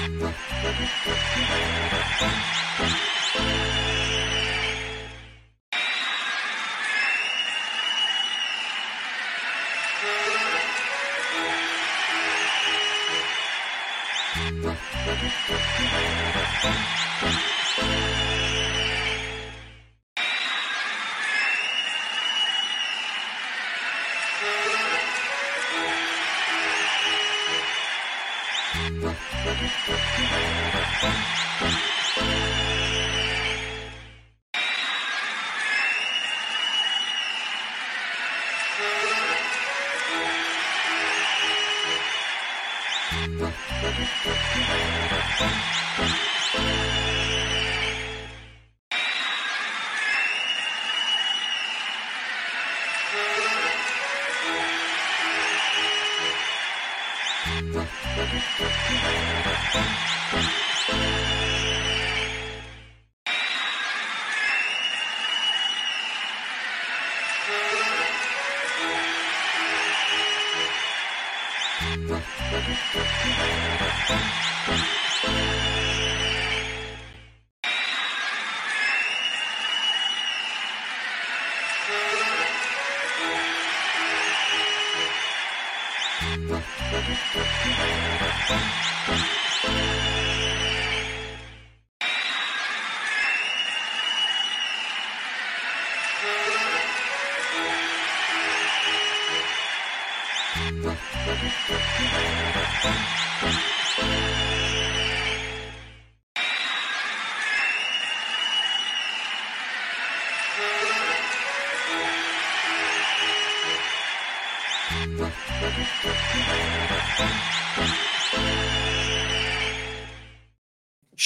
Thank you.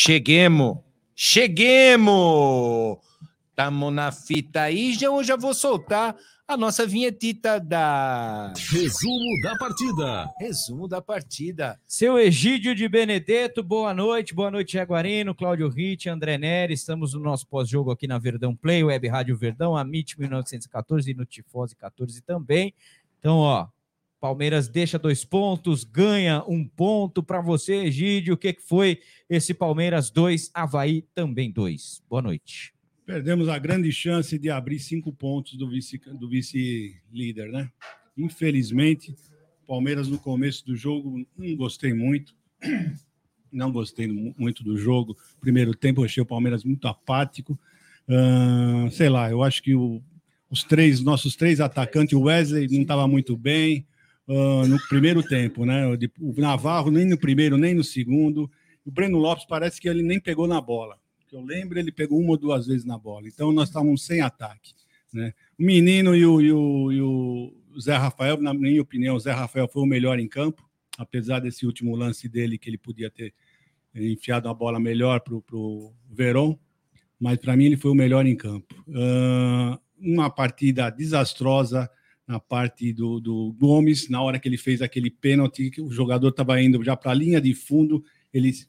Cheguemos! Cheguemos! Tamo na fita aí, já eu já vou soltar a nossa vinhetita da Resumo da partida. resumo da partida. Seu Egídio de Benedetto, boa noite, boa noite, Jaguarino, Cláudio Ritt, André Neri, estamos no nosso pós-jogo aqui na Verdão Play, Web Rádio Verdão, Amit 1914 e no Tifose 14 também. Então, ó, Palmeiras deixa dois pontos, ganha um ponto para você, Egídio. O que, foi esse Palmeiras 2, Havaí também 2? Boa noite. Perdemos a grande chance de abrir cinco pontos do vice do vice-líder, né? Infelizmente, Palmeiras no começo do jogo não gostei muito. Não gostei mu- muito do jogo. Primeiro tempo achei o Palmeiras muito apático. Ahn, sei lá, eu acho que o- os três nossos três atacantes, o Wesley não estava muito bem ah, no primeiro tempo, né? O Navarro nem no primeiro nem no segundo. O Breno Lopes parece que ele nem pegou na bola eu lembro, ele pegou uma ou duas vezes na bola. Então, nós estávamos sem ataque. Né? O menino e o, e, o, e o Zé Rafael, na minha opinião, o Zé Rafael foi o melhor em campo, apesar desse último lance dele, que ele podia ter enfiado a bola melhor para o Verón, mas para mim ele foi o melhor em campo. Ah, uma partida desastrosa na parte do, do Gomes, na hora que ele fez aquele pênalti, que o jogador estava indo já para a linha de fundo, ele se,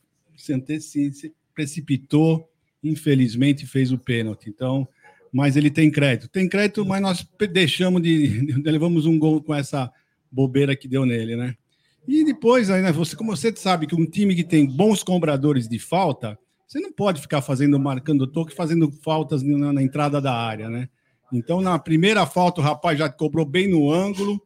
se- precipitou, infelizmente fez o pênalti. Então, mas ele tem crédito. Tem crédito, mas nós deixamos de, de- levamos um gol com essa bobeira que deu nele, né? E depois, aí, né, você, como você sabe que um time que tem bons cobradores de falta, você não pode ficar fazendo, marcando toque, fazendo faltas na, na entrada da área, né? Então, na primeira falta, o rapaz já cobrou bem no ângulo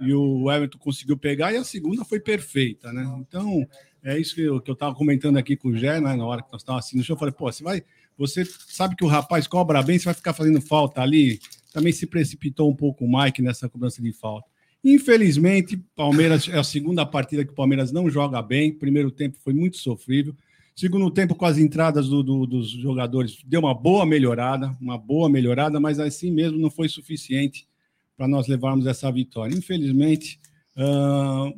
e o Everton conseguiu pegar, e a segunda foi perfeita, né? Então, é isso que eu estava comentando aqui com o Gé, né, na hora que nós estávamos assim no show. Eu falei, pô, você vai. Você sabe que o rapaz cobra bem, você vai ficar fazendo falta ali. Também se precipitou um pouco o Mike nessa cobrança de falta. Infelizmente, Palmeiras é a segunda partida que o Palmeiras não joga bem. Primeiro tempo foi muito sofrível. Segundo tempo, com as entradas do- do- dos jogadores, deu uma boa melhorada, uma boa melhorada, mas assim mesmo não foi suficiente para nós levarmos essa vitória. Infelizmente, ah,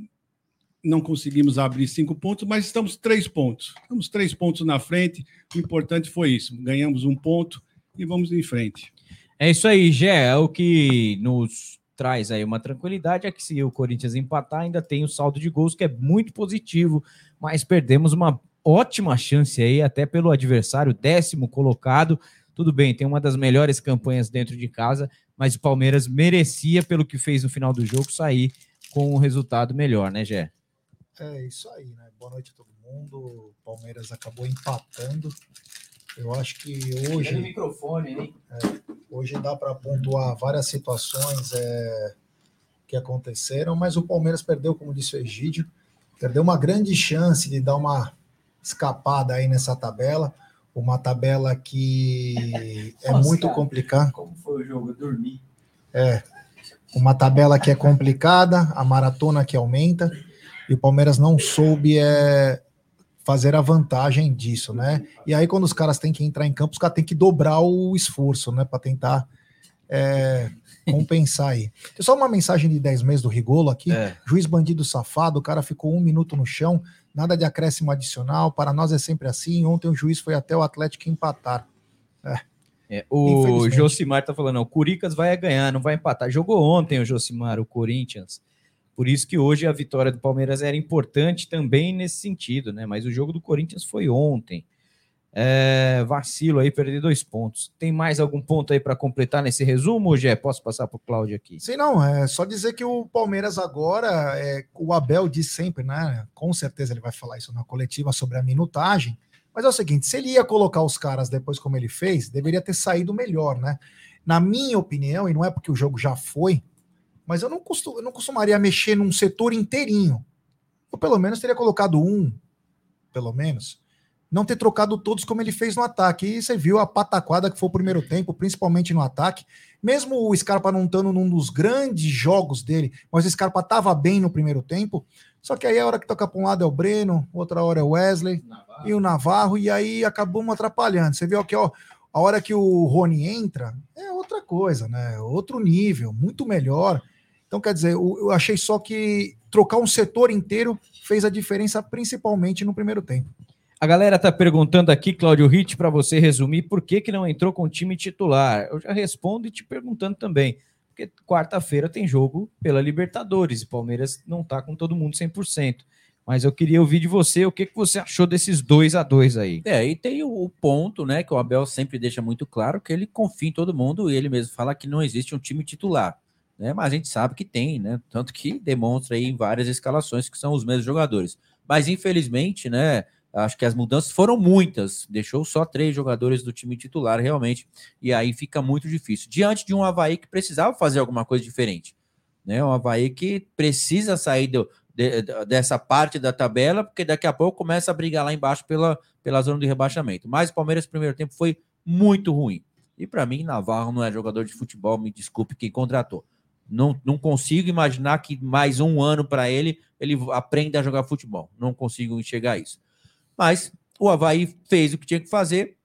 não conseguimos abrir cinco pontos, mas estamos três pontos. Estamos três pontos na frente. O importante foi isso. Ganhamos um ponto e vamos em frente. É isso aí, Gé. É o que nos traz aí uma tranquilidade é que se o Corinthians empatar, ainda tem o saldo de gols, que é muito positivo, mas perdemos uma ótima chance aí, até pelo adversário, décimo colocado. Tudo bem, tem uma das melhores campanhas dentro de casa, mas o Palmeiras merecia, pelo que fez no final do jogo, sair com um resultado melhor, né, Gé? É isso aí, né? Boa noite a todo mundo. O Palmeiras acabou empatando. Eu acho que hoje. O microfone, hein? Hoje dá para pontuar várias situações é, que aconteceram, mas o Palmeiras perdeu, como disse o Egídio, perdeu uma grande chance de dar uma escapada aí nessa tabela. Uma tabela que é Nossa, muito complicada. Como foi o jogo? Eu dormi. É, uma tabela que é complicada, a maratona que aumenta, e o Palmeiras não soube é, fazer a vantagem disso, né? E aí, quando os caras têm que entrar em campo, os caras têm que dobrar o esforço, né? Para tentar é, compensar aí. Tem só uma mensagem de 10 meses do Rigolo aqui. É. Juiz bandido safado, o cara ficou um minuto no chão, nada de acréscimo adicional. Para nós é sempre assim. Ontem o juiz foi até o Atlético empatar. É, o Infelizmente. Josimar tá falando, não, o Coricas vai ganhar, não vai empatar. Jogou ontem o Josimar, o Corinthians. Por isso que hoje a vitória do Palmeiras era importante também nesse sentido, né? Mas o jogo do Corinthians foi ontem. É, vacilo aí, perder dois pontos. Tem mais algum ponto aí para completar nesse resumo, Gé? Posso passar para o Cláudio aqui? Sim, não, é só dizer que o Palmeiras agora, é, o Abel diz sempre, né? Com certeza ele vai falar isso na coletiva sobre a minutagem. Mas é o seguinte: se ele ia colocar os caras depois como ele fez, deveria ter saído melhor, né? Na minha opinião, e não é porque o jogo já foi, mas eu não, costu- eu não costumaria mexer num setor inteirinho. Eu pelo menos teria colocado um, pelo menos. Não ter trocado todos como ele fez no ataque. E você viu a pataquada que foi o primeiro tempo, principalmente no ataque. Mesmo o Scarpa não estando num dos grandes jogos dele, mas o Scarpa estava bem no primeiro tempo. Só que aí a hora que toca para um lado é o Breno, outra hora é o Wesley e o Navarro, e aí acabamos atrapalhando. Você viu que ó, a hora que o Rony entra é outra coisa, né? Outro nível, muito melhor. Então, quer dizer, eu achei só que trocar um setor inteiro fez a diferença, principalmente no primeiro tempo. A galera tá perguntando aqui, Cláudio Ritt, para você resumir, por que, que não entrou com o time titular? Eu já respondo e te perguntando também. Porque quarta-feira tem jogo pela Libertadores e Palmeiras não tá com todo mundo 100%. Mas eu queria ouvir de você o que, que você achou desses 2 a 2 aí. É, e tem o ponto, né, que o Abel sempre deixa muito claro, que ele confia em todo mundo e ele mesmo fala que não existe um time titular, né, mas a gente sabe que tem, né, tanto que demonstra aí em várias escalações que são os mesmos jogadores. Mas infelizmente, né, acho que as mudanças foram muitas, deixou só três jogadores do time titular realmente, e aí fica muito difícil. Diante de um Havaí que precisava fazer alguma coisa diferente, né, um Havaí que precisa sair do, de- de- dessa parte da tabela, porque daqui a pouco começa a brigar lá embaixo pela, pela zona de rebaixamento. Mas o Palmeiras, no primeiro tempo, foi muito ruim. E para mim, Navarro não é jogador de futebol, me desculpe quem contratou. Não, não consigo imaginar que mais um ano para ele, ele aprenda a jogar futebol. Não consigo enxergar isso. Mas o Havaí fez o que tinha que fazer,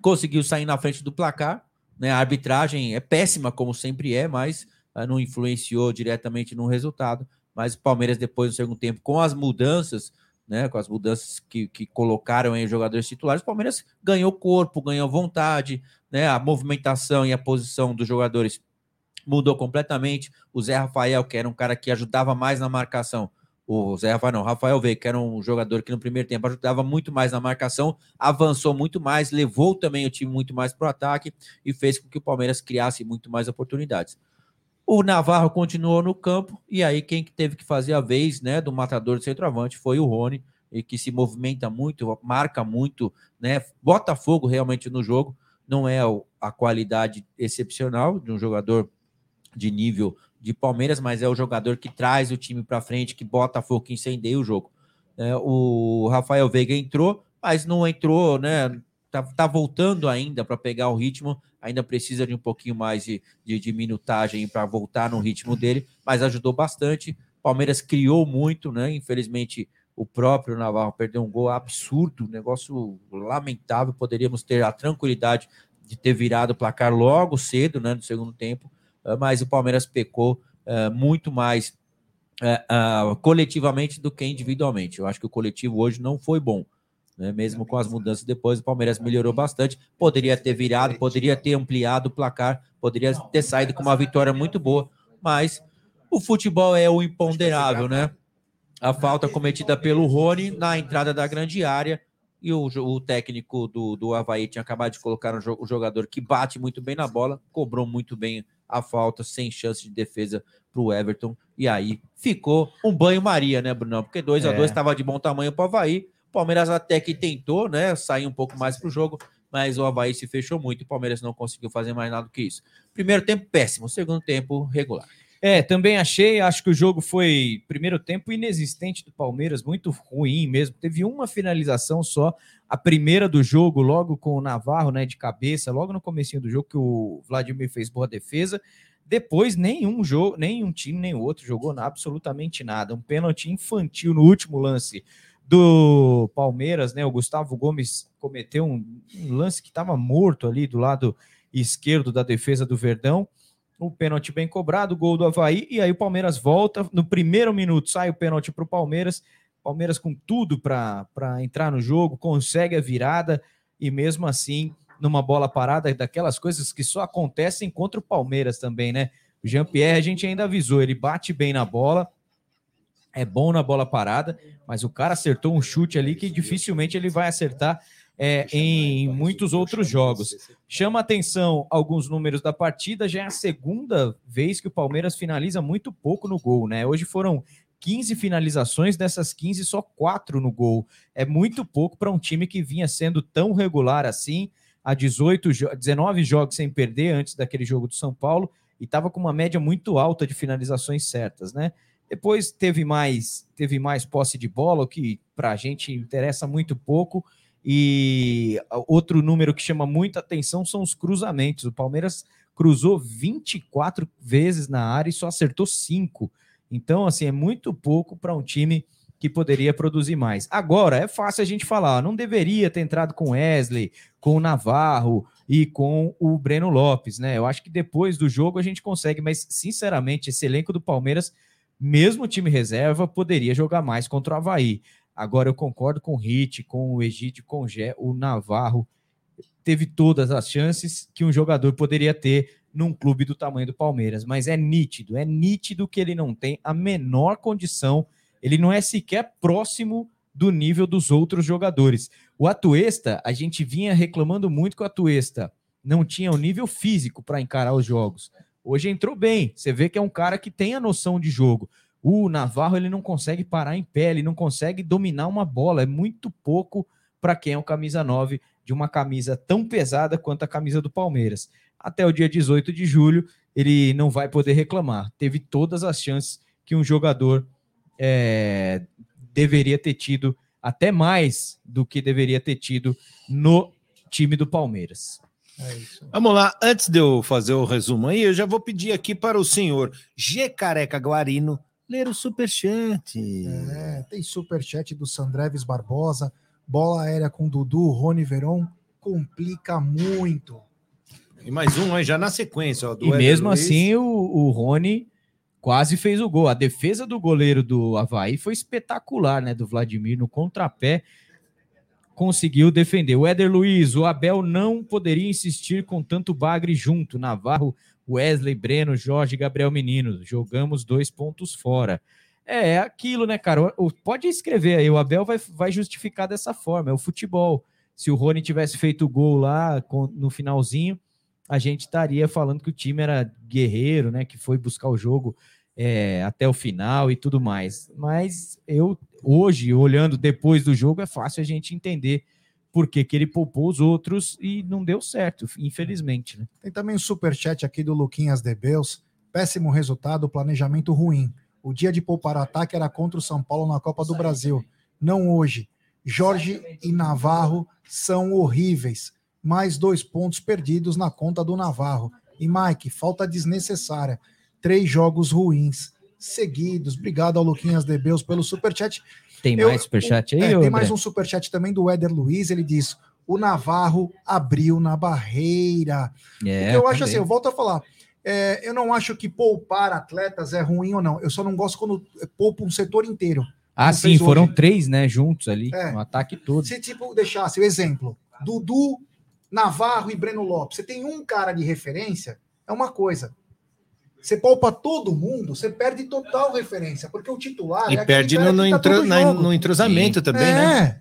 conseguiu sair na frente do placar. Né? A arbitragem é péssima, como sempre é, mas ah, não influenciou diretamente no resultado mas o Palmeiras depois no segundo tempo, com as mudanças, né, com as mudanças que, que colocaram os jogadores titulares, o Palmeiras ganhou corpo, ganhou vontade, né, a movimentação e a posição dos jogadores mudou completamente. O Zé Rafael, que era um cara que ajudava mais na marcação, o Zé Rafael não, Rafael Veiga, que era um jogador que no primeiro tempo ajudava muito mais na marcação, avançou muito mais, levou também o time muito mais para o ataque e fez com que o Palmeiras criasse muito mais oportunidades. O Navarro continuou no campo, e aí quem que teve que fazer a vez né, do matador do centroavante foi o Rony, e que se movimenta muito, marca muito, né, bota fogo realmente no jogo. Não é a qualidade excepcional de um jogador de nível de Palmeiras, mas é o jogador que traz o time para frente, que bota fogo, que incendeia o jogo. É, o Rafael Veiga entrou, mas não entrou, né? Tá, tá voltando ainda para pegar o ritmo, ainda precisa de um pouquinho mais de, de, de minutagem para voltar no ritmo dele, mas ajudou bastante. Palmeiras criou muito, né? Infelizmente, o próprio Navarro perdeu um gol absurdo, um negócio lamentável. Poderíamos ter a tranquilidade de ter virado o placar logo cedo, né? No segundo tempo, mas o Palmeiras pecou eh, muito mais ah, coletivamente do que individualmente. Eu acho que o coletivo hoje não foi bom. Né? Mesmo com as mudanças depois, o Palmeiras melhorou bastante. Poderia ter virado, poderia ter ampliado o placar, poderia ter saído com uma vitória muito boa, mas o futebol é o imponderável, né? A falta cometida pelo Rony na entrada da grande área e o, o técnico do, do Havaí tinha acabado de colocar um jogador que bate muito bem na bola, cobrou muito bem a falta, sem chance de defesa para o Everton. E aí ficou um banho-maria, né, Bruno? Porque 2 a 2 É. estava de bom tamanho para o Havaí. O Palmeiras até que tentou, né? Sair um pouco mais para o jogo, mas o Havaí se fechou muito e o Palmeiras não conseguiu fazer mais nada do que isso. Primeiro tempo péssimo, segundo tempo regular. É, também achei, acho que o jogo foi primeiro tempo inexistente do Palmeiras, muito ruim mesmo. Teve uma finalização só, a primeira do jogo, logo com o Navarro, né, de cabeça, logo no comecinho do jogo que o Vladimir fez boa defesa. Depois nenhum jogo, nenhum time nem outro jogou absolutamente nada. Um pênalti infantil no último lance do Palmeiras, né? O Gustavo Gomes cometeu um, um lance que estava morto ali do lado esquerdo da defesa do Verdão o pênalti bem cobrado, gol do Havaí, e aí o Palmeiras volta. No primeiro minuto sai o pênalti para o Palmeiras. Palmeiras com tudo para entrar no jogo, consegue a virada, e mesmo assim, numa bola parada, daquelas coisas que só acontecem contra o Palmeiras também, né? O Jean-Pierre, a gente ainda avisou, ele bate bem na bola, é bom na bola parada, mas o cara acertou um chute ali que dificilmente ele vai acertar é, em muitos outros jogos. Chama atenção alguns números da partida, já é a segunda vez que o Palmeiras finaliza muito pouco no gol, né? Hoje foram 15 finalizações, dessas 15, só 4 no gol. É muito pouco para um time que vinha sendo tão regular assim, há 18, jo- 19 jogos sem perder antes daquele jogo do São Paulo, e estava com uma média muito alta de finalizações certas, né? Depois teve mais, teve mais posse de bola, o que para a gente interessa muito pouco. E outro número que chama muita atenção são os cruzamentos. O Palmeiras cruzou 24 vezes na área e só acertou 5. Então, assim, é muito pouco para um time que poderia produzir mais. Agora, é fácil a gente falar, não deveria ter entrado com Wesley, com o Navarro e com o Breno Lopes, né? Eu acho que depois do jogo a gente consegue, mas sinceramente, esse elenco do Palmeiras, mesmo time reserva, poderia jogar mais contra o Havaí. Agora eu concordo com o Hit, com o Egídio, com o Gé, o Navarro teve todas as chances que um jogador poderia ter num clube do tamanho do Palmeiras, mas é nítido, é nítido que ele não tem a menor condição, ele não é sequer próximo do nível dos outros jogadores. O Atuesta, a gente vinha reclamando muito que o Atuesta não tinha o nível físico para encarar os jogos. Hoje entrou bem, você vê que é um cara que tem a noção de jogo. O Navarro ele não consegue parar em pé, ele não consegue dominar uma bola, é muito pouco para quem é o camisa 9 de uma camisa tão pesada quanto a camisa do Palmeiras. Até o dia 18 de julho, ele não vai poder reclamar. Teve todas as chances que um jogador é, deveria ter tido, até mais do que deveria ter tido no time do Palmeiras. É isso. Vamos lá, antes de eu fazer o resumo aí, eu já vou pedir aqui para o senhor G. Careca Guarino ler o superchat. É, tem superchat do Sandreves Barbosa, bola aérea com Dudu, Rony Veron, complica muito. E mais um aí já na sequência. Ó, do E Éder mesmo Luiz. assim, o, o Rony quase fez o gol. A defesa do goleiro do Havaí foi espetacular, né? Do Vladimir no contrapé. Conseguiu defender. O Éder Luiz, o Abel não poderia insistir com tanto bagre junto. Navarro, Wesley, Breno, Jorge Gabriel Menino. Jogamos dois pontos fora. É, é aquilo, né, cara? O- Pode escrever aí, o Abel vai, vai justificar dessa forma. É o futebol. Se o Rony tivesse feito o gol lá com- no finalzinho, a gente estaria falando que o time era guerreiro, né? Que foi buscar o jogo é, até o final e tudo mais. Mas eu, hoje, olhando depois do jogo, é fácil a gente entender por que, ele poupou os outros e não deu certo, infelizmente. Né? Tem também o superchat aqui do Luquinhas Debeus. Péssimo resultado, planejamento ruim. O dia de poupar ataque era contra o São Paulo na Copa do Brasil, não hoje. Jorge e Navarro são horríveis. Mais dois pontos perdidos na conta do Navarro. E Mike, falta desnecessária. Três jogos ruins seguidos. Obrigado ao Luquinhas Debeus pelo superchat. Tem Eu- mais superchat aí, É, tem mais um superchat também do Éder Luiz. Ele diz: o Navarro abriu na barreira. É, eu acho também. assim, eu volto a falar. é, eu não acho que poupar atletas é ruim ou não. Eu só não gosto quando poupa um setor inteiro. Ah, sim, foram hoje. três, né, juntos ali, É. no ataque todo. Se tipo deixasse o exemplo, Dudu, Navarro e Breno Lopes, você tem um cara de referência, é uma coisa. Você poupa todo mundo, você perde total referência, porque o titular E é perde no, no, tá na- no entrosamento também, é, né?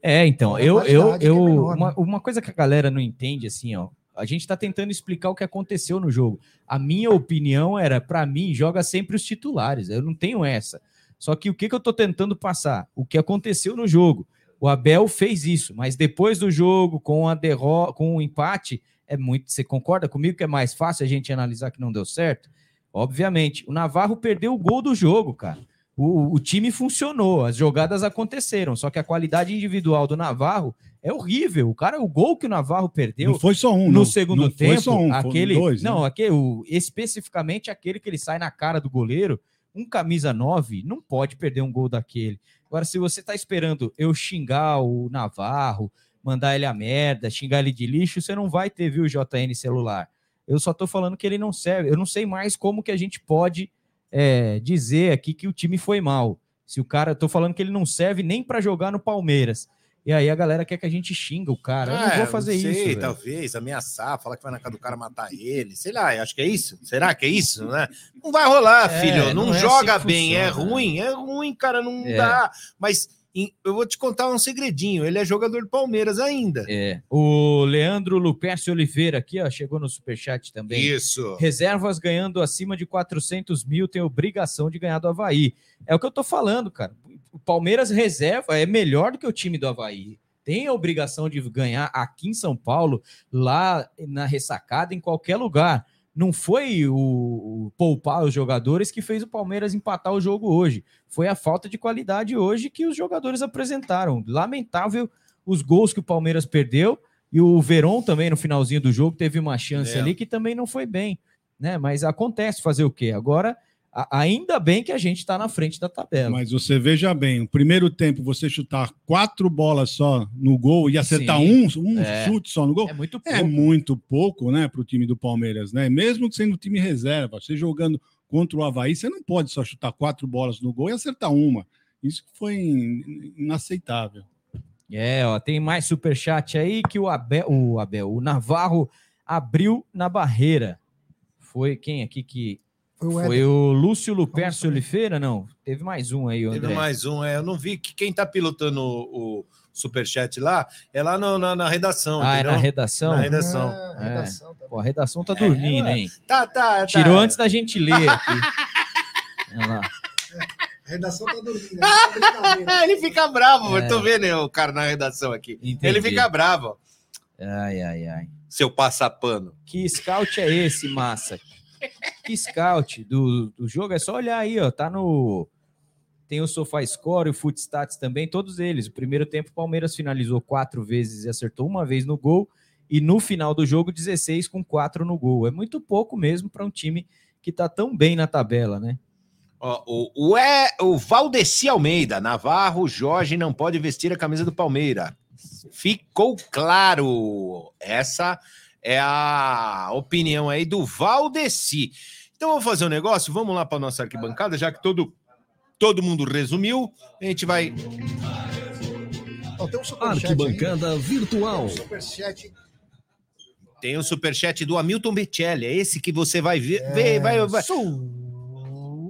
É, então, A eu, eu, é eu menor, uma, né? uma coisa que a galera não entende, assim, ó, A gente está tentando explicar o que aconteceu no jogo. A minha opinião era, para mim, joga sempre os titulares. Eu não tenho essa. Só que o que, que eu estou tentando passar? O que aconteceu no jogo. O Abel fez isso, mas depois do jogo, com a derrota, com o empate, é muito. Você concorda comigo que é mais fácil a gente analisar que não deu certo? Obviamente. O Navarro perdeu o gol do jogo, cara. O, o time funcionou, as jogadas aconteceram, só que a qualidade individual do Navarro é horrível. O cara, o gol que o Navarro perdeu Não foi só um, no não. segundo Não tempo, foi só um, aquele, dois, né? não, aquele, o- especificamente aquele que ele sai na cara do goleiro, um camisa 9 não pode perder um gol daquele. Agora, se você tá esperando eu xingar o Navarro, mandar ele a merda, xingar ele de lixo, você não vai ter, viu, JN celular. Eu só tô falando que ele não serve. Eu não sei mais como que a gente pode é, dizer aqui que o time foi mal. Se o cara, eu tô falando que ele não serve nem para jogar no Palmeiras. E aí a galera quer que a gente xinga o cara. Eu não É, vou fazer sei, isso. velho. Talvez ameaçar, falar que vai na casa do cara matar ele. Sei lá, acho que é isso. Será que é isso, né? Não vai rolar, É, filho. Não, não é joga assim bem, é funciona, ruim, é ruim, cara. Não É. dá. Mas eu vou te contar um segredinho. Ele é jogador do Palmeiras ainda. É. O Leandro Lupercio Oliveira aqui, ó, chegou no superchat também. Isso. Reservas ganhando acima de 400 mil tem obrigação de ganhar do Havaí. É o que eu tô falando, cara. O Palmeiras reserva é melhor do que o time do Havaí. Tem a obrigação de ganhar aqui em São Paulo, lá na ressacada, em qualquer lugar. Não foi o, o poupar os jogadores que fez o Palmeiras empatar o jogo hoje. Foi a falta de qualidade hoje que os jogadores apresentaram. Lamentável os gols que o Palmeiras perdeu. E o Verón também, no finalzinho do jogo, teve uma chance É. ali que também não foi bem. Né? Mas acontece fazer o quê? Agora, ainda bem que a gente está na frente da tabela. Mas você veja bem, o primeiro tempo você chutar quatro bolas só no gol e acertar Sim. um, um É. chute só no gol, É muito pouco. é muito pouco, né, para o time do Palmeiras, né? Mesmo sendo time reserva, você jogando contra o Havaí, você não pode só chutar quatro bolas no gol e acertar uma. Isso foi in- inaceitável. É, ó, tem mais superchat aí que o Abel, o Abel, o Navarro abriu na barreira. Foi quem aqui que Foi o foi o Lúcio Lupercio. Oliveira? Não, teve mais um aí, o Teve André. mais um, é. Eu não vi que quem tá pilotando o, o superchat lá é lá no- na, na redação. Ah, é na redação? Na redação. Ah, redação tá Pô, a redação tá dormindo, É, hein? Tá, tá, tá. Tirou antes da gente ler aqui. Olha lá. A redação tá dormindo. né? Ah, ele fica bravo, É. eu tô vendo o cara na redação aqui. Entendi. Ele fica bravo, Ai, ai, ai. seu passapano. Que scout é esse, massa? Que scout do, do jogo? É só olhar aí, ó. Tá no. Tem o SofaScore, o Footstats também, todos eles. O primeiro tempo, o Palmeiras finalizou quatro vezes e acertou uma vez no gol. E no final do jogo, 16 com quatro no gol. É muito pouco mesmo para um time que tá tão bem na tabela, né? Ó, o, o, é, o Valdeci Almeida, Navarro, Jorge não pode vestir a camisa do Palmeiras. Ficou claro. Essa é a opinião aí do Valdeci. Então vamos fazer um negócio, vamos lá para nossa arquibancada, já que todo, todo mundo resumiu, a gente vai. Tem um superchat aí. Arquibancada virtual. Um superchat. Tem o superchat do Hamilton Becelli, é esse que você vai ver. ver- vai, vai.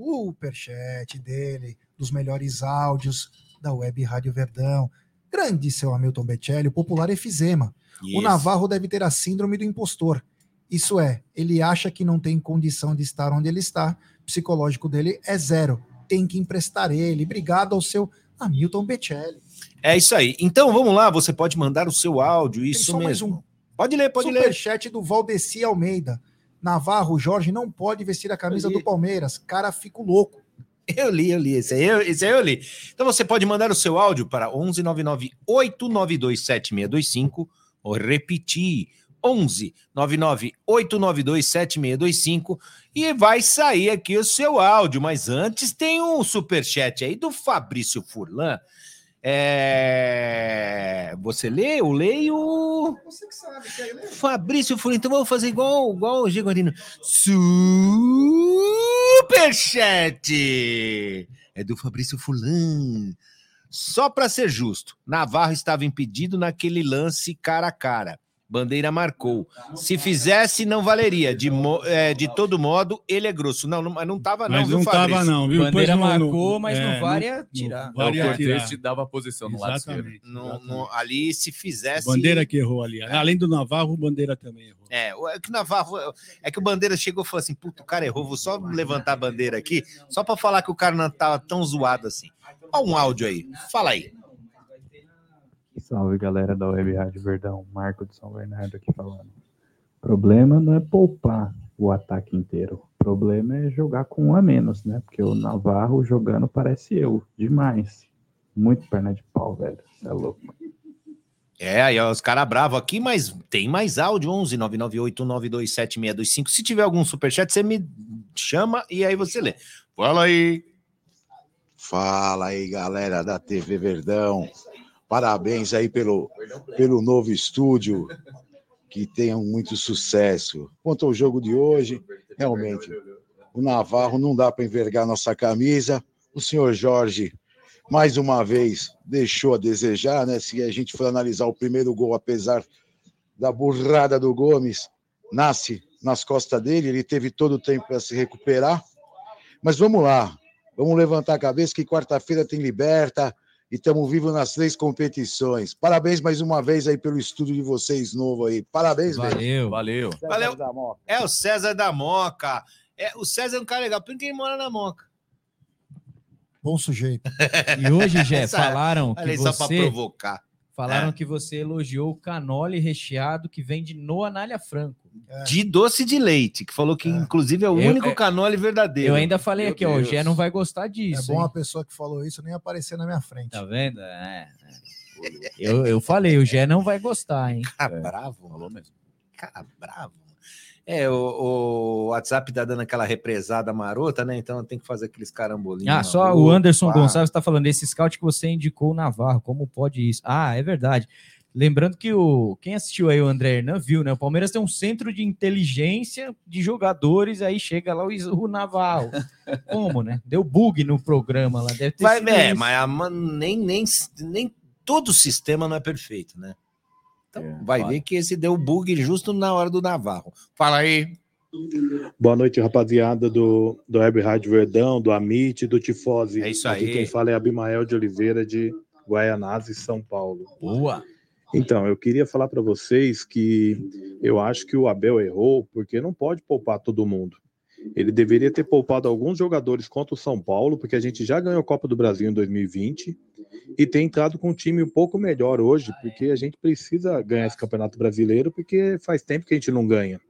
Superchat dele, dos melhores áudios da Web Rádio Verdão. Grande seu Hamilton Becelli, o popular efizema. O Isso. Navarro deve ter a síndrome do impostor. Isso é, ele acha que não tem condição de estar onde ele está. O psicológico dele é zero. Tem que emprestar ele. Obrigado ao seu Hamilton Becelli. É isso aí. Então vamos lá, você pode mandar o seu áudio, Tem isso só mais mesmo. um. Pode ler, pode ler. Superchat do Valdeci Almeida. Navarro, Jorge não pode vestir a camisa do Palmeiras. Cara, fico louco. Eu li, eu li. Esse aí, eu- esse aí eu li. Então você pode mandar o seu áudio para 11 99 892 7625 ou repetir 11 99 892 7625 e vai sair aqui o seu áudio. Mas antes tem um superchat aí do Fabrício Furlan. É... Você lê? Eu leio. Você que sabe, quer ler? Fabrício Furlan, então vamos fazer igual, igual o Gigodino. Superchat! É do Fabrício Fulan. Só para ser justo, Navarro estava impedido naquele lance cara a cara. Bandeira marcou. Se fizesse, não valeria. De, mo- é, de todo modo, ele é grosso. Não, não, mas não tava, não, Mas viu, não tava, Fabrício? não, viu? Bandeira Depois marcou, mas não é, vale a tirar. não vale É, o. Cortez te dava a posição no lado esquerdo. Exatamente. Não- exatamente. não- ali, se fizesse. Bandeira que errou ali. Além do Navarro, o Bandeira também errou. É, é que o Navarro. É que o Bandeira chegou e falou assim: puto, o cara errou, vou só levantar a bandeira aqui, só pra falar que o cara não tava tão zoado assim. Olha um áudio aí. Fala aí. Salve galera da Web Rádio Verdão, Marco de São Bernardo aqui falando. Problema não é poupar o ataque inteiro, problema é jogar com um a menos, né? Porque o Navarro jogando parece eu, demais. Muito perna de pau, velho. Você é louco. É, aí os caras bravos aqui, mas tem mais áudio: 11 998 927 625. Se tiver algum superchat, você me chama e aí você lê. Fala aí. Fala aí, galera da TV Verdão. Parabéns aí pelo, pelo novo estúdio. Que tenham muito sucesso. Quanto ao jogo de hoje, realmente, o Navarro não dá para envergar nossa camisa. O senhor Jorge, mais uma vez, deixou a desejar, né? Se a gente for analisar o primeiro gol, apesar da burrada do Gomes, nasce nas costas dele, ele teve todo o tempo para se recuperar. Mas vamos lá, Vamos levantar a cabeça que quarta-feira tem Liberta e estamos vivos nas três competições. Parabéns mais uma vez aí pelo estudo de vocês novo aí. Parabéns, velho. Valeu. Valeu. Valeu. Da Moca. É o César da Moca. É, o César é um cara legal, porque ele mora na Moca. Bom sujeito. E hoje, Jé, Essa- falaram que aí, só pra você provocar. falaram É. que você elogiou o canole recheado que vem de no Anália Franco. De doce de leite, que falou que, É. inclusive, é o Eu- único é- canole verdadeiro. Eu ainda falei Meu aqui, ó, o Deus. Jé não vai gostar É disso. bom hein? a pessoa que falou isso nem aparecer na minha frente. Tá vendo? É. é. Eu, eu falei, o Jé não vai gostar, hein? Cara bravo. Falou mesmo. Cara bravo. É, o, o WhatsApp tá dando aquela represada marota, né? Então tem que fazer aqueles carambolinhos. Ah, só o Anderson Gonçalves está falando, esse scout que você indicou o Navarro, como pode isso? Ah, é verdade. Lembrando que o quem assistiu aí o André Hernan viu, né? O Palmeiras tem um centro de inteligência de jogadores, aí chega lá o, o Navarro. Como, né? Deu bug no programa lá, deve ter Vai, sido é, isso. mas a man- nem, nem, nem todo o sistema não é perfeito, né? Então É, vai claro. ver que esse deu bug justo na hora do Navarro. Fala aí. Boa noite, rapaziada do, do Web Rádio Verdão, do Amit, do Tifose. É isso Aqui aí. quem fala é Abimael de Oliveira, de Guaianazes, São Paulo. Boa. Então, eu queria falar para vocês que eu acho que o Abel errou, porque não pode poupar todo mundo. Ele deveria ter poupado alguns jogadores contra o São Paulo, porque a gente já ganhou a Copa do Brasil em 2020 e tem entrado com um time um pouco melhor hoje, porque a gente precisa ganhar esse Campeonato Brasileiro, porque faz tempo que a gente não ganha.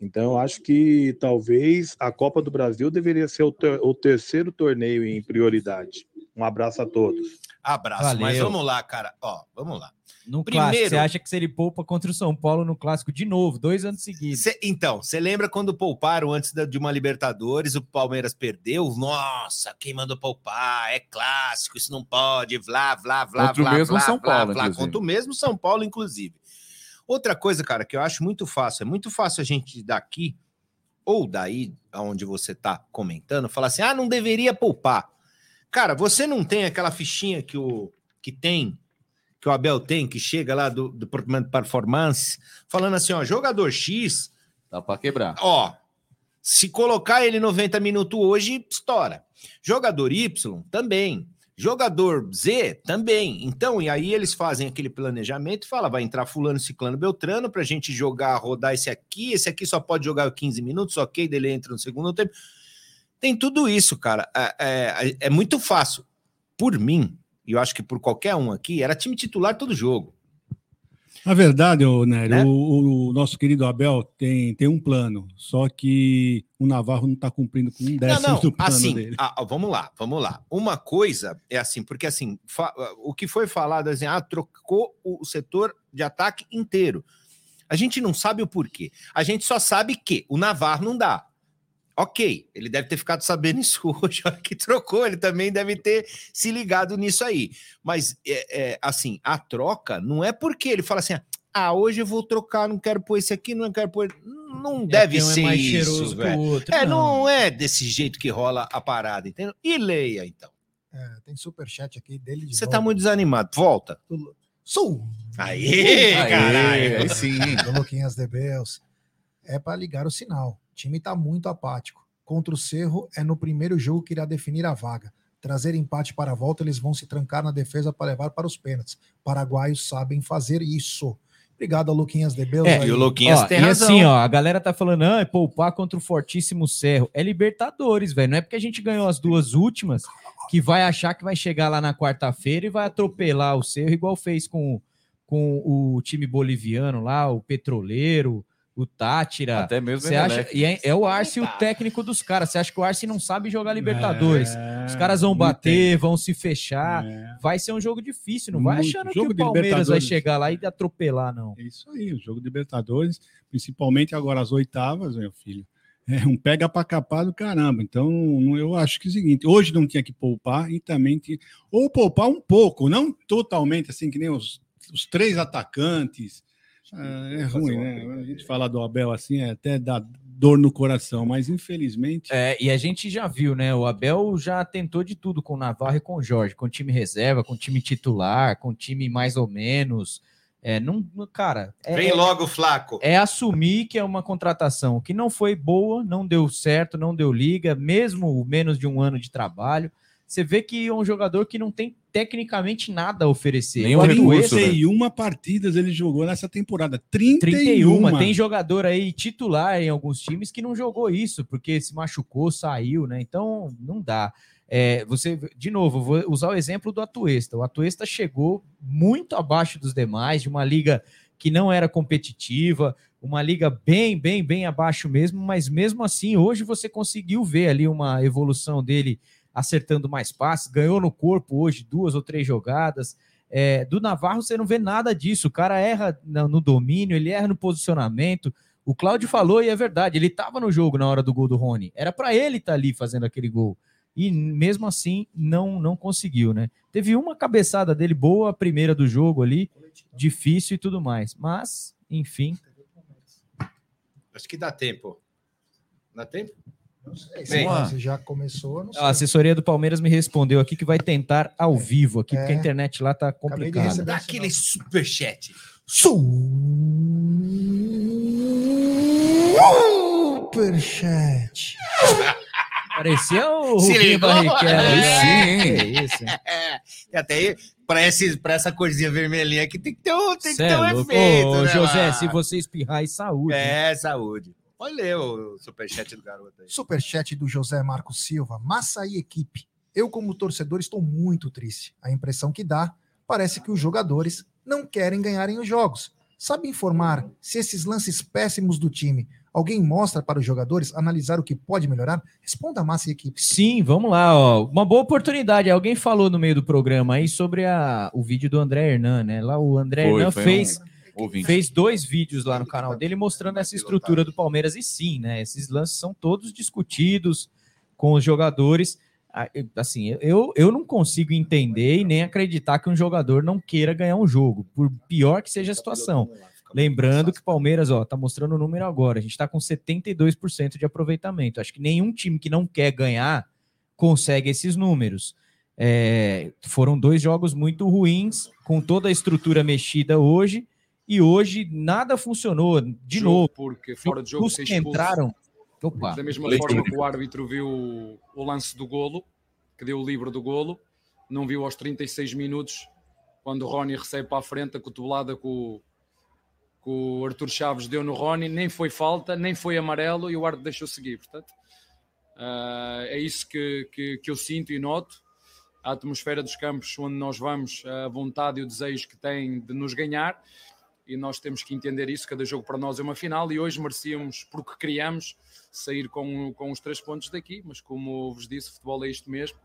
Então, eu acho que talvez a Copa do Brasil deveria ser o, ter- o terceiro torneio em prioridade. Um abraço a todos. Abraço. Valeu. Mas vamos lá, cara. Ó, vamos lá. No Primeiro- clássico, você acha que se ele poupa contra o São Paulo no clássico de novo, dois anos seguidos? Cê- então, você lembra quando pouparam antes da- de uma Libertadores, o Palmeiras perdeu? Nossa, quem mandou poupar? É clássico, isso não pode, vlá, vlá, vlá, Contra o mesmo vlá, São vlá, Paulo, vlá, inclusive. contra o mesmo São Paulo, inclusive. Outra coisa, cara, que eu acho muito fácil, é muito fácil a gente daqui ou daí, aonde você tá comentando, falar assim: ah, não deveria poupar. Cara, você não tem aquela fichinha que o que tem, que o Abel tem, que chega lá do, Departamento de Performance, falando assim: ó, jogador X Dá pra quebrar. Ó, se colocar ele 90 minutos hoje, estoura. Jogador Y também. Jogador Z também. Então, e aí eles fazem aquele planejamento e fala, vai entrar fulano, ciclano, beltrano pra gente jogar, rodar esse aqui, esse aqui só pode jogar 15 minutos, ok, dele entra no segundo tempo. Tem tudo isso, cara. É, é- é muito fácil. Por mim, e eu acho que por qualquer um aqui, era time titular todo jogo. Na verdade, ô, Nery, Né? o, o nosso querido Abel tem, tem um plano, só que o Navarro não está cumprindo com um Não, décimo não, do plano assim, dele. ah, vamos lá, vamos lá. Uma coisa é assim, porque assim, o que foi falado assim, ah, trocou o setor de ataque inteiro. A gente não sabe o porquê. A gente só sabe que o Navarro não dá. Ok, ele deve ter ficado sabendo isso hoje, a hora que trocou, ele também deve ter se ligado nisso aí. Mas, é, é, assim, a troca não é porque ele fala assim, ah, hoje eu vou trocar, não quero pôr esse aqui, não quero pôr... Não deve É um ser é mais isso, cheiroso que velho. o outro. É, não. é desse jeito que rola a parada, entendeu? E leia, então. É, tem superchat aqui dele de Você novo. tá muito desanimado. Volta. Sul! Aê, Aê, caralho. aí sim. do Luquinhas de Beus. É para ligar o sinal. O time está muito apático. Contra o Cerro é no primeiro jogo que irá definir a vaga. Trazer empate para a volta, eles vão se trancar na defesa para levar para os pênaltis. Paraguaios sabem fazer isso. Obrigado, Luquinhas de Beus. É, E o Luquinhas Ó, tem e razão. assim, ó, a galera tá falando, ah, é poupar contra o Fortíssimo Cerro. É Libertadores, velho. Não é porque a gente ganhou as duas últimas que vai achar que vai chegar lá na quarta-feira e vai atropelar o Cerro, igual fez com, com o time boliviano lá, o Petroleiro, o Tátira. Até mesmo Você acha? E é, é o Arce o técnico dos caras. Você acha que o Arce não sabe jogar Libertadores? Os caras vão É, bater, vão se fechar. É. Vai ser um jogo difícil. Não vai Muito. achando que o Palmeiras vai chegar lá e atropelar, não. É isso aí, o jogo de Libertadores, principalmente agora as oitavas, meu filho. É um pega para capar do caramba. Então, eu acho que é o seguinte: hoje não tinha que poupar e também tinha. Ou poupar um pouco, não totalmente, assim, que nem os, os três atacantes. Ah, é ruim, né? A gente falar do Abel assim é até dá dor no coração, mas infelizmente. É, e a gente já viu, né? O Abel já tentou de tudo com o Navarro e com o Jorge, com time reserva, com time titular, com time mais ou menos. É, não, não- cara, é, Vem é- logo, Flaco. é assumir que é uma contratação que não foi boa, não deu certo, não deu liga, mesmo menos de um ano de trabalho. Você vê que é um jogador que não tem tecnicamente nada a oferecer. Nenhum O recurso, Atuesta, né? 31 partidas ele jogou nessa temporada. 31. 31. Tem jogador aí titular em alguns times que não jogou isso, porque se machucou, saiu, né? Então não dá. É, você, de novo, vou usar o exemplo do Atuesta. O Atuesta chegou muito abaixo dos demais, de uma liga que não era competitiva, uma liga bem, bem, bem abaixo mesmo, mas mesmo assim, hoje você conseguiu ver ali uma evolução dele acertando mais passes, ganhou no corpo hoje duas ou três jogadas. É, do Navarro você não vê nada disso. O cara erra no, domínio, ele erra no posicionamento. O Cláudio falou e é verdade, ele estava no jogo na hora do gol do Rony. Era para ele estar ali fazendo aquele gol. E mesmo assim não não conseguiu, né? Teve uma cabeçada dele boa, a primeira do jogo ali, difícil e tudo mais. Mas, enfim, Acho que dá tempo. Dá tempo? Sei Bem, você já começou, não sei. a assessoria do Palmeiras me respondeu aqui que vai tentar ao vivo aqui, porque a É. internet lá tá complicada. Dá aquele superchat. Superchat. Parecia o Se Rubinho? Barrichello. Sim, isso, hein? É, e até pra essa corzinha vermelhinha aqui, tem que ter um, tem que ter é um efeito. Ô, né, José, mano? se você espirrar, e saúde. É, saúde. Pode ler o superchat do garoto aí. Superchat do José Marcos Silva. Massa e equipe. Eu, como torcedor, estou muito triste. A impressão que dá parece que os jogadores não querem ganharem os jogos. Sabe informar se esses lances péssimos do time alguém mostra para os jogadores analisar o que pode melhorar? Responda Massa e equipe. Sim, vamos lá. Ó. Uma boa oportunidade. Alguém falou no meio do programa aí sobre a, o vídeo do André Hernan, né? Lá o André Foi, Hernan foi fez, um ouvinte. fez dois vídeos lá no canal dele mostrando essa estrutura do Palmeiras. E sim, né? Esses lances são todos discutidos com os jogadores. Ah, Assim, eu, eu não consigo entender e nem acreditar que um jogador não queira ganhar um jogo, por pior que seja a situação. Lembrando que o Palmeiras, ó, tá mostrando o número agora. A gente tá com 72% de aproveitamento. Acho que nenhum time que não quer ganhar consegue esses números. É, foram dois jogos muito ruins, com toda a estrutura mexida hoje, e hoje nada funcionou. De Jogo, novo, Porque fora de jogo os que entraram. Opa, Da mesma Leitura. forma que o árbitro viu o lance do golo, que deu o livre do golo, não viu aos 36 minutos, quando o Rony recebe para a frente a cotovelada que o, que o Arthur Chaves deu no Rony, nem foi falta, nem foi amarelo e o árbitro deixou seguir. Portanto, ah, é isso que, que, que eu sinto e noto. A atmosfera dos campos onde nós vamos, a vontade e o desejo que têm de nos ganhar e nós temos que entender isso. Cada jogo para nós é uma final e hoje merecíamos, porque criamos, sair com, com os três pontos daqui. Mas como vos disse, futebol é isto mesmo.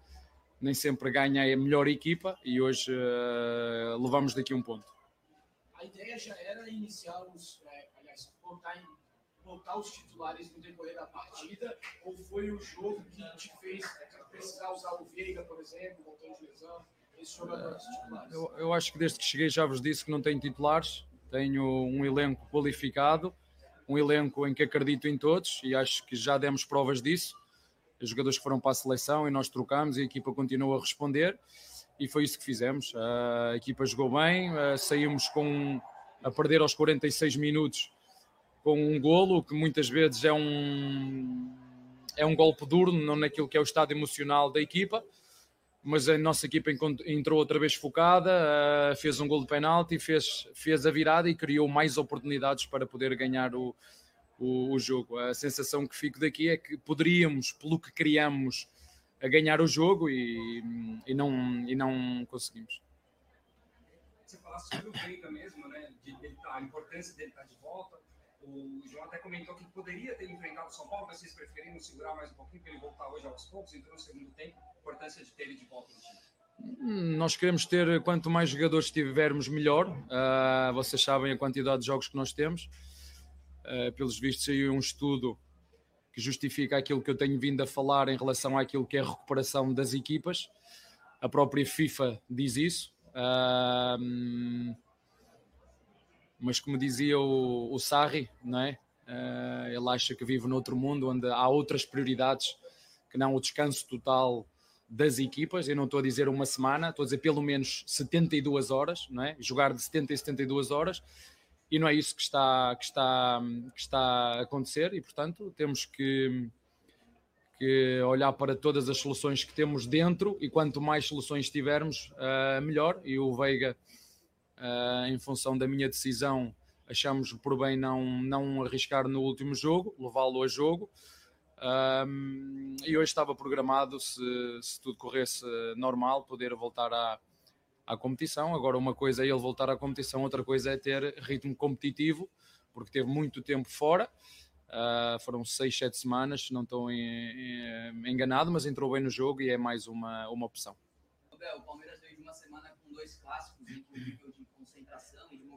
Nem sempre ganha a melhor equipa e hoje eh, levamos daqui um ponto. A ideia já era iniciar os, é, aliás, botar, em- botar os titulares no decorrer da partida, ou foi o jogo que te fez precisar usar o Veiga, por exemplo, voltando de lesão? Eu, eu acho que desde que cheguei já vos disse que não tenho titulares, tenho um elenco qualificado, um elenco em que acredito em todos e acho que já demos provas disso. Os jogadores que foram para a seleção e nós trocamos e a equipa continua a responder. e foi isso que fizemos. A equipa jogou bem, uh, saímos com a perder aos 46 minutos com um golo, que muitas vezes é um, é um golpe duro não naquilo que é o estado emocional da equipa, mas a nossa equipa entrou outra vez focada, uh, fez um gol de penalti, fez, fez a virada e criou mais oportunidades para poder ganhar o, o, o, jogo. A sensação que fico daqui é que poderíamos, pelo que criamos, a ganhar o jogo e, e, não, e não conseguimos. Você falasse sobre o Veiga mesmo, né? De, de, a importância dele estar de volta. O João até comentou que poderia ter enfrentado o São Paulo, mas vocês preferiram segurar mais um pouquinho para ele voltar hoje aos poucos, entrou no segundo tempo. Importância de ter ele de volta no time. Nós queremos ter, quanto mais jogadores tivermos, melhor. Uh, vocês sabem a quantidade de jogos que nós temos. Uh, pelos vistos, saiu um estudo que justifica aquilo que eu tenho vindo a falar em relação àquilo que é a recuperação das equipas. A própria FIFA diz isso. Uh, mas como dizia o, o Sarri, não é? Uh, ele acha que vive noutro mundo onde há outras prioridades que não o descanso total das equipas. Eu não estou a dizer uma semana, estou a dizer pelo menos 72 horas, não é? Jogar de 70 e 72 horas. E não é isso que está, que está, que está a acontecer, e portanto temos que, que olhar para todas as soluções que temos dentro, e quanto mais soluções tivermos, uh, melhor. E o Veiga uh, em função da minha decisão, achamos por bem não, não arriscar no último jogo, levá-lo a jogo. Um, e hoje estava programado, se, se tudo corresse normal, poder voltar à, à competição. Agora, uma coisa é ele voltar à competição, outra coisa é ter ritmo competitivo, porque teve muito tempo fora. Uh, foram seis, sete semanas, se não estou em, em, enganado, mas entrou bem no jogo e é mais uma, uma opção. O Palmeiras veio de uma semana com dois clássicos, inclusive o de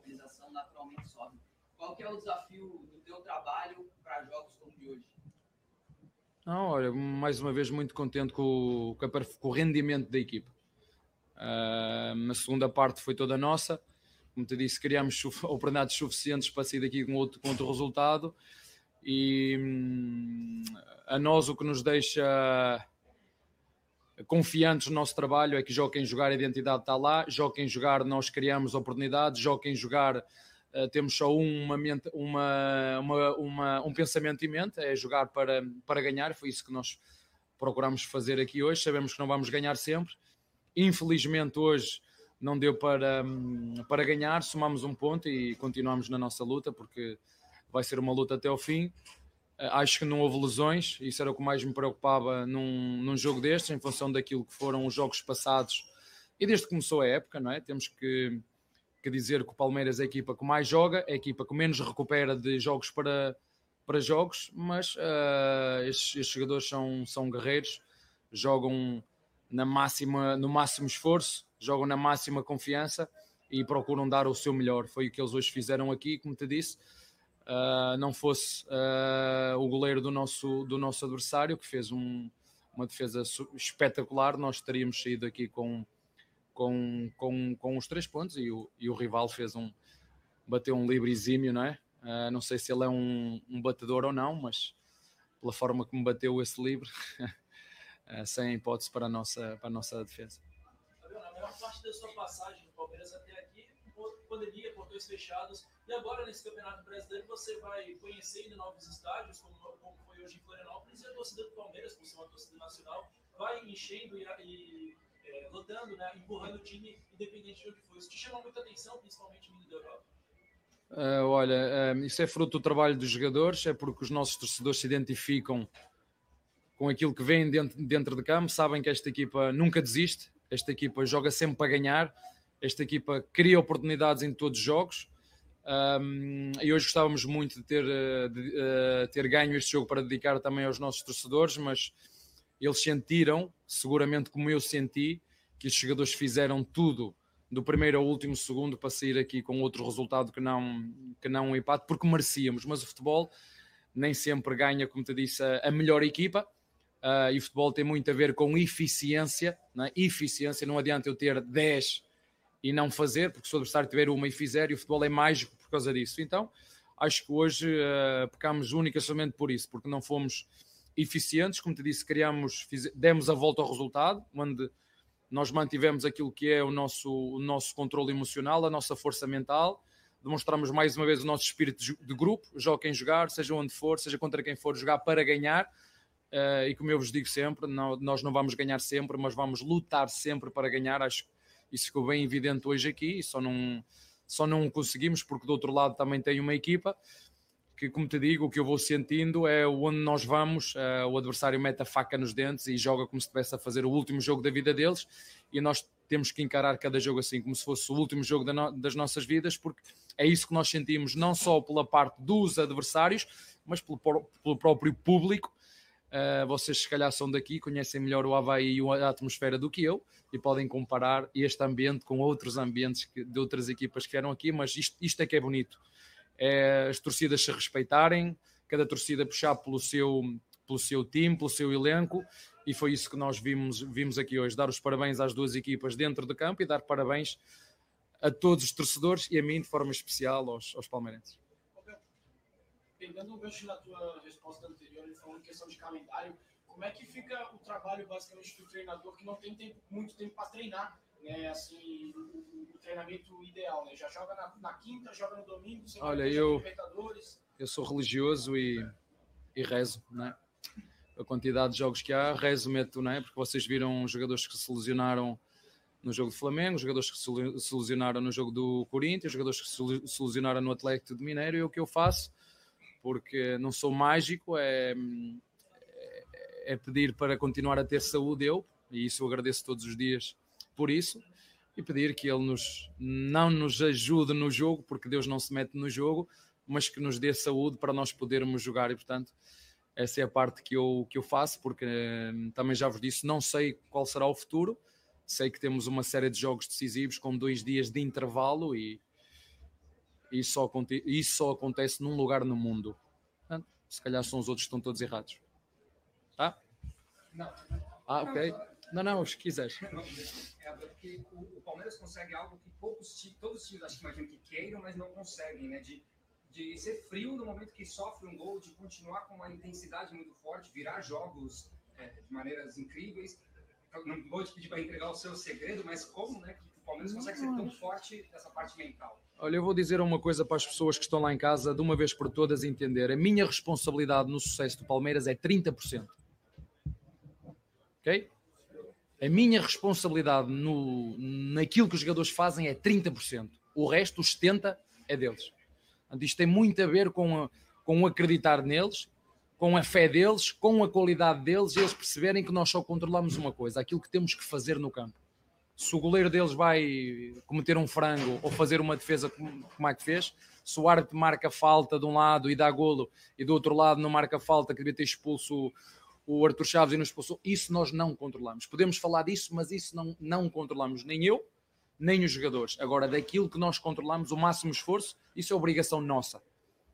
mobilização naturalmente sobe. Qual que é o desafio do teu trabalho para jogos como o de hoje? Não, olha, mais uma vez muito contente com, com o rendimento da equipa. Uh, a segunda parte foi toda nossa. Como te disse, criámos oportunidades suficientes para sair daqui com outro, com outro resultado. E hum, a nós o que nos deixa confiantes no nosso trabalho é que joga quem jogar a identidade está lá, joga quem jogar nós criamos oportunidades, joga quem jogar uh, temos só uma, uma, uma, uma, um pensamento em mente, é jogar para, para ganhar, foi isso que nós procuramos fazer aqui hoje, sabemos que não vamos ganhar sempre, infelizmente hoje não deu para, para ganhar, somamos um ponto e continuamos na nossa luta, porque vai ser uma luta até ao fim, eh, acho que não houve lesões, isso era o que mais me preocupava num, num jogo destes, em função daquilo que foram os jogos passados e desde que começou a época, não é? Temos que, que dizer que o Palmeiras é a equipa que mais joga, é a equipa que menos recupera de jogos para, para jogos, mas uh, estes, estes, jogadores são, são guerreiros, jogam na máxima, no máximo esforço, jogam na máxima confiança e procuram dar o seu melhor. Foi o que eles hoje fizeram aqui, como te disse uh, não fosse uh, o goleiro do nosso, do nosso adversário, que fez um, uma defesa espetacular, nós teríamos saído aqui com, com, com, com os três pontos e o, e o rival fez um bateu um livre exímio, não é? Uh, não sei se ele é um, um batedor ou não, mas pela forma como bateu esse livre, sem hipótese para a nossa, para a nossa defesa. Na maior parte da sua passagem no Palmeiras até aqui, pandemia, portões fechados, e agora, nesse Campeonato Brasileiro, você vai conhecendo novos estádios, como, como foi hoje em Florianópolis, e a torcida do Palmeiras, por ser uma torcida nacional, vai enchendo e, e é, lotando, né, empurrando o time, independente de onde for. Isso te chama muita atenção, principalmente vindo da Europa? Uh, olha, uh, isso é fruto do trabalho dos jogadores, é porque os nossos torcedores se identificam com aquilo que vem dentro, dentro de campo, sabem que esta equipa nunca desiste, esta equipa joga sempre para ganhar, esta equipa cria oportunidades em todos os jogos um, e hoje gostávamos muito de ter, eh, de, uh, ter ganho este jogo para dedicar também aos nossos torcedores, mas eles sentiram, seguramente como eu senti, que os jogadores fizeram tudo do primeiro ao último segundo para sair aqui com outro resultado que não, que não um empate, porque merecíamos, mas o futebol nem sempre ganha, como te disse, a, melhor equipa. Uh, e o futebol tem muito a ver com eficiência, não é? eficiência, não adianta eu ter 10 e não fazer, porque se o adversário tiver uma e fizer, e o futebol é mágico por causa disso. Então, acho que hoje uh, pecamos única somente por isso, porque não fomos eficientes, como te disse, criamos, fiz, demos a volta ao resultado, onde nós mantivemos aquilo que é o nosso, o nosso controle emocional, a nossa força mental, demonstramos mais uma vez o nosso espírito de, de grupo, joga quem jogar, seja onde for, seja contra quem for, jogar para ganhar. Uh, e como eu vos digo sempre, não, nós não vamos ganhar sempre, mas vamos lutar sempre para ganhar. Acho que isso ficou bem evidente hoje aqui, só não, só não conseguimos porque do outro lado também tem uma equipa que, como te digo, o que eu vou sentindo é onde nós vamos, uh, o adversário mete a faca nos dentes e joga como se estivesse a fazer o último jogo da vida deles e nós temos que encarar cada jogo assim, como se fosse o último jogo da no das nossas vidas, porque é isso que nós sentimos, não só pela parte dos adversários, mas pelo, pelo próprio público. Uh, vocês, se calhar, são daqui, conhecem melhor o Havaí e a atmosfera do que eu e podem comparar este ambiente com outros ambientes que, de outras equipas que vieram aqui, mas isto, isto é que é bonito é as torcidas se respeitarem, cada torcida puxar pelo seu, pelo seu time, pelo seu elenco, e foi isso que nós vimos, vimos aqui hoje. Dar os parabéns às duas equipas dentro do campo e dar parabéns a todos os torcedores e a mim de forma especial aos, aos palmeirenses. Pegando o gancho na tua resposta anterior, ele falou em questão de calendário, como é que fica o trabalho basicamente do treinador que não tem tempo, muito tempo para treinar? né, assim, o, o, treinamento ideal, né? Já joga na, na quinta, joga no domingo, Olha, eu, eu sou religioso e, e rezo, né? A quantidade de jogos que há, rezo, meto, né? Porque vocês viram jogadores que se lesionaram no jogo do Flamengo, jogadores que se lesionaram no jogo do Corinthians, jogadores que se lesionaram no Atlético de Mineiro, e o que eu faço, porque não sou mágico, é, é, é pedir para continuar a ter saúde eu, e isso eu agradeço todos os dias por isso e pedir que Ele nos, não nos ajude no jogo, porque Deus não se mete no jogo, mas que nos dê saúde para nós podermos jogar. E, portanto, essa é a parte que eu, que eu faço, porque hum, também já vos disse, não sei qual será o futuro. Sei que temos uma série de jogos decisivos com dois dias de intervalo e isso só, isso só acontece num lugar no mundo. Portanto, se calhar são os outros que estão todos errados. Tá? Não. Ah, ok. Não, não, se quiseres. É porque o, Palmeiras consegue algo que poucos todos os times acho que imaginam que queiram, mas não conseguem, né? De, de ser frio no momento que sofre um gol, de continuar com uma intensidade muito forte, virar jogos é, de maneiras incríveis. Não vou te pedir para entregar o seu segredo, mas como, né? Palmeiras consegue ser tão forte nessa parte mental? Olha, eu vou dizer uma coisa para as pessoas que estão lá em casa, de uma vez por todas, entender. A minha responsabilidade no sucesso do Palmeiras é 30%. Ok? A minha responsabilidade no, naquilo que os jogadores fazem é 30%. O resto, os 70%, é deles. Isto tem muito a ver com, a, com o acreditar neles, com a fé deles, com a qualidade deles e eles perceberem que nós só controlamos uma coisa, aquilo que temos que fazer no campo. Se o goleiro deles vai cometer um frango ou fazer uma defesa como, é que fez, se o árbitro marca falta de um lado e dá golo e do outro lado não marca falta, que devia ter expulso o Arthur Chaves e nos expulsou. Isso nós não controlamos. Podemos falar disso, mas isso não, não controlamos, nem eu, nem os jogadores. Agora, daquilo que nós controlamos, o máximo esforço, isso é obrigação nossa.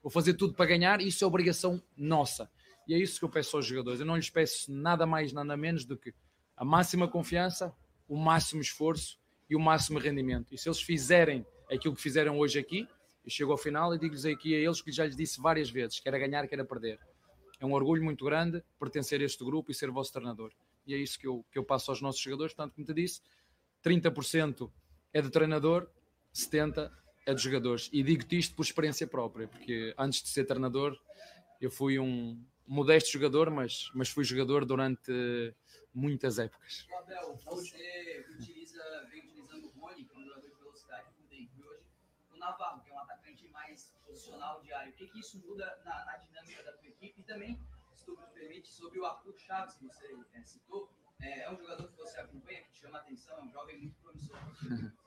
Vou fazer tudo para ganhar, isso é obrigação nossa. E é isso que eu peço aos jogadores. Eu não lhes peço nada mais, nada menos do que a máxima confiança, o máximo esforço e o máximo rendimento. E se eles fizerem aquilo que fizeram hoje aqui, eu chego ao final e digo-lhes aqui a eles que já lhes disse várias vezes, quer ganhar, quer perder. É um orgulho muito grande pertencer a este grupo e ser vosso treinador. E é isso que eu, que eu passo aos nossos jogadores. Tanto como te disse, 30% é do treinador, 70% é dos jogadores. E digo-te isto por experiência própria, porque antes de ser treinador, eu fui um modesto jogador, mas, mas fui jogador durante muitas épocas. Abel, você utiliza, vem utilizando o Rony como jogador de velocidade e hoje o Navarro, que é um atacante mais posicional diário. O que, que isso muda na, na dinâmica da equipe e também, se tu me permite, sobre o Arthur Chaves, que você é, citou, é, é, um jogador que você acompanha, que te chama a atenção, é um jovem muito promissor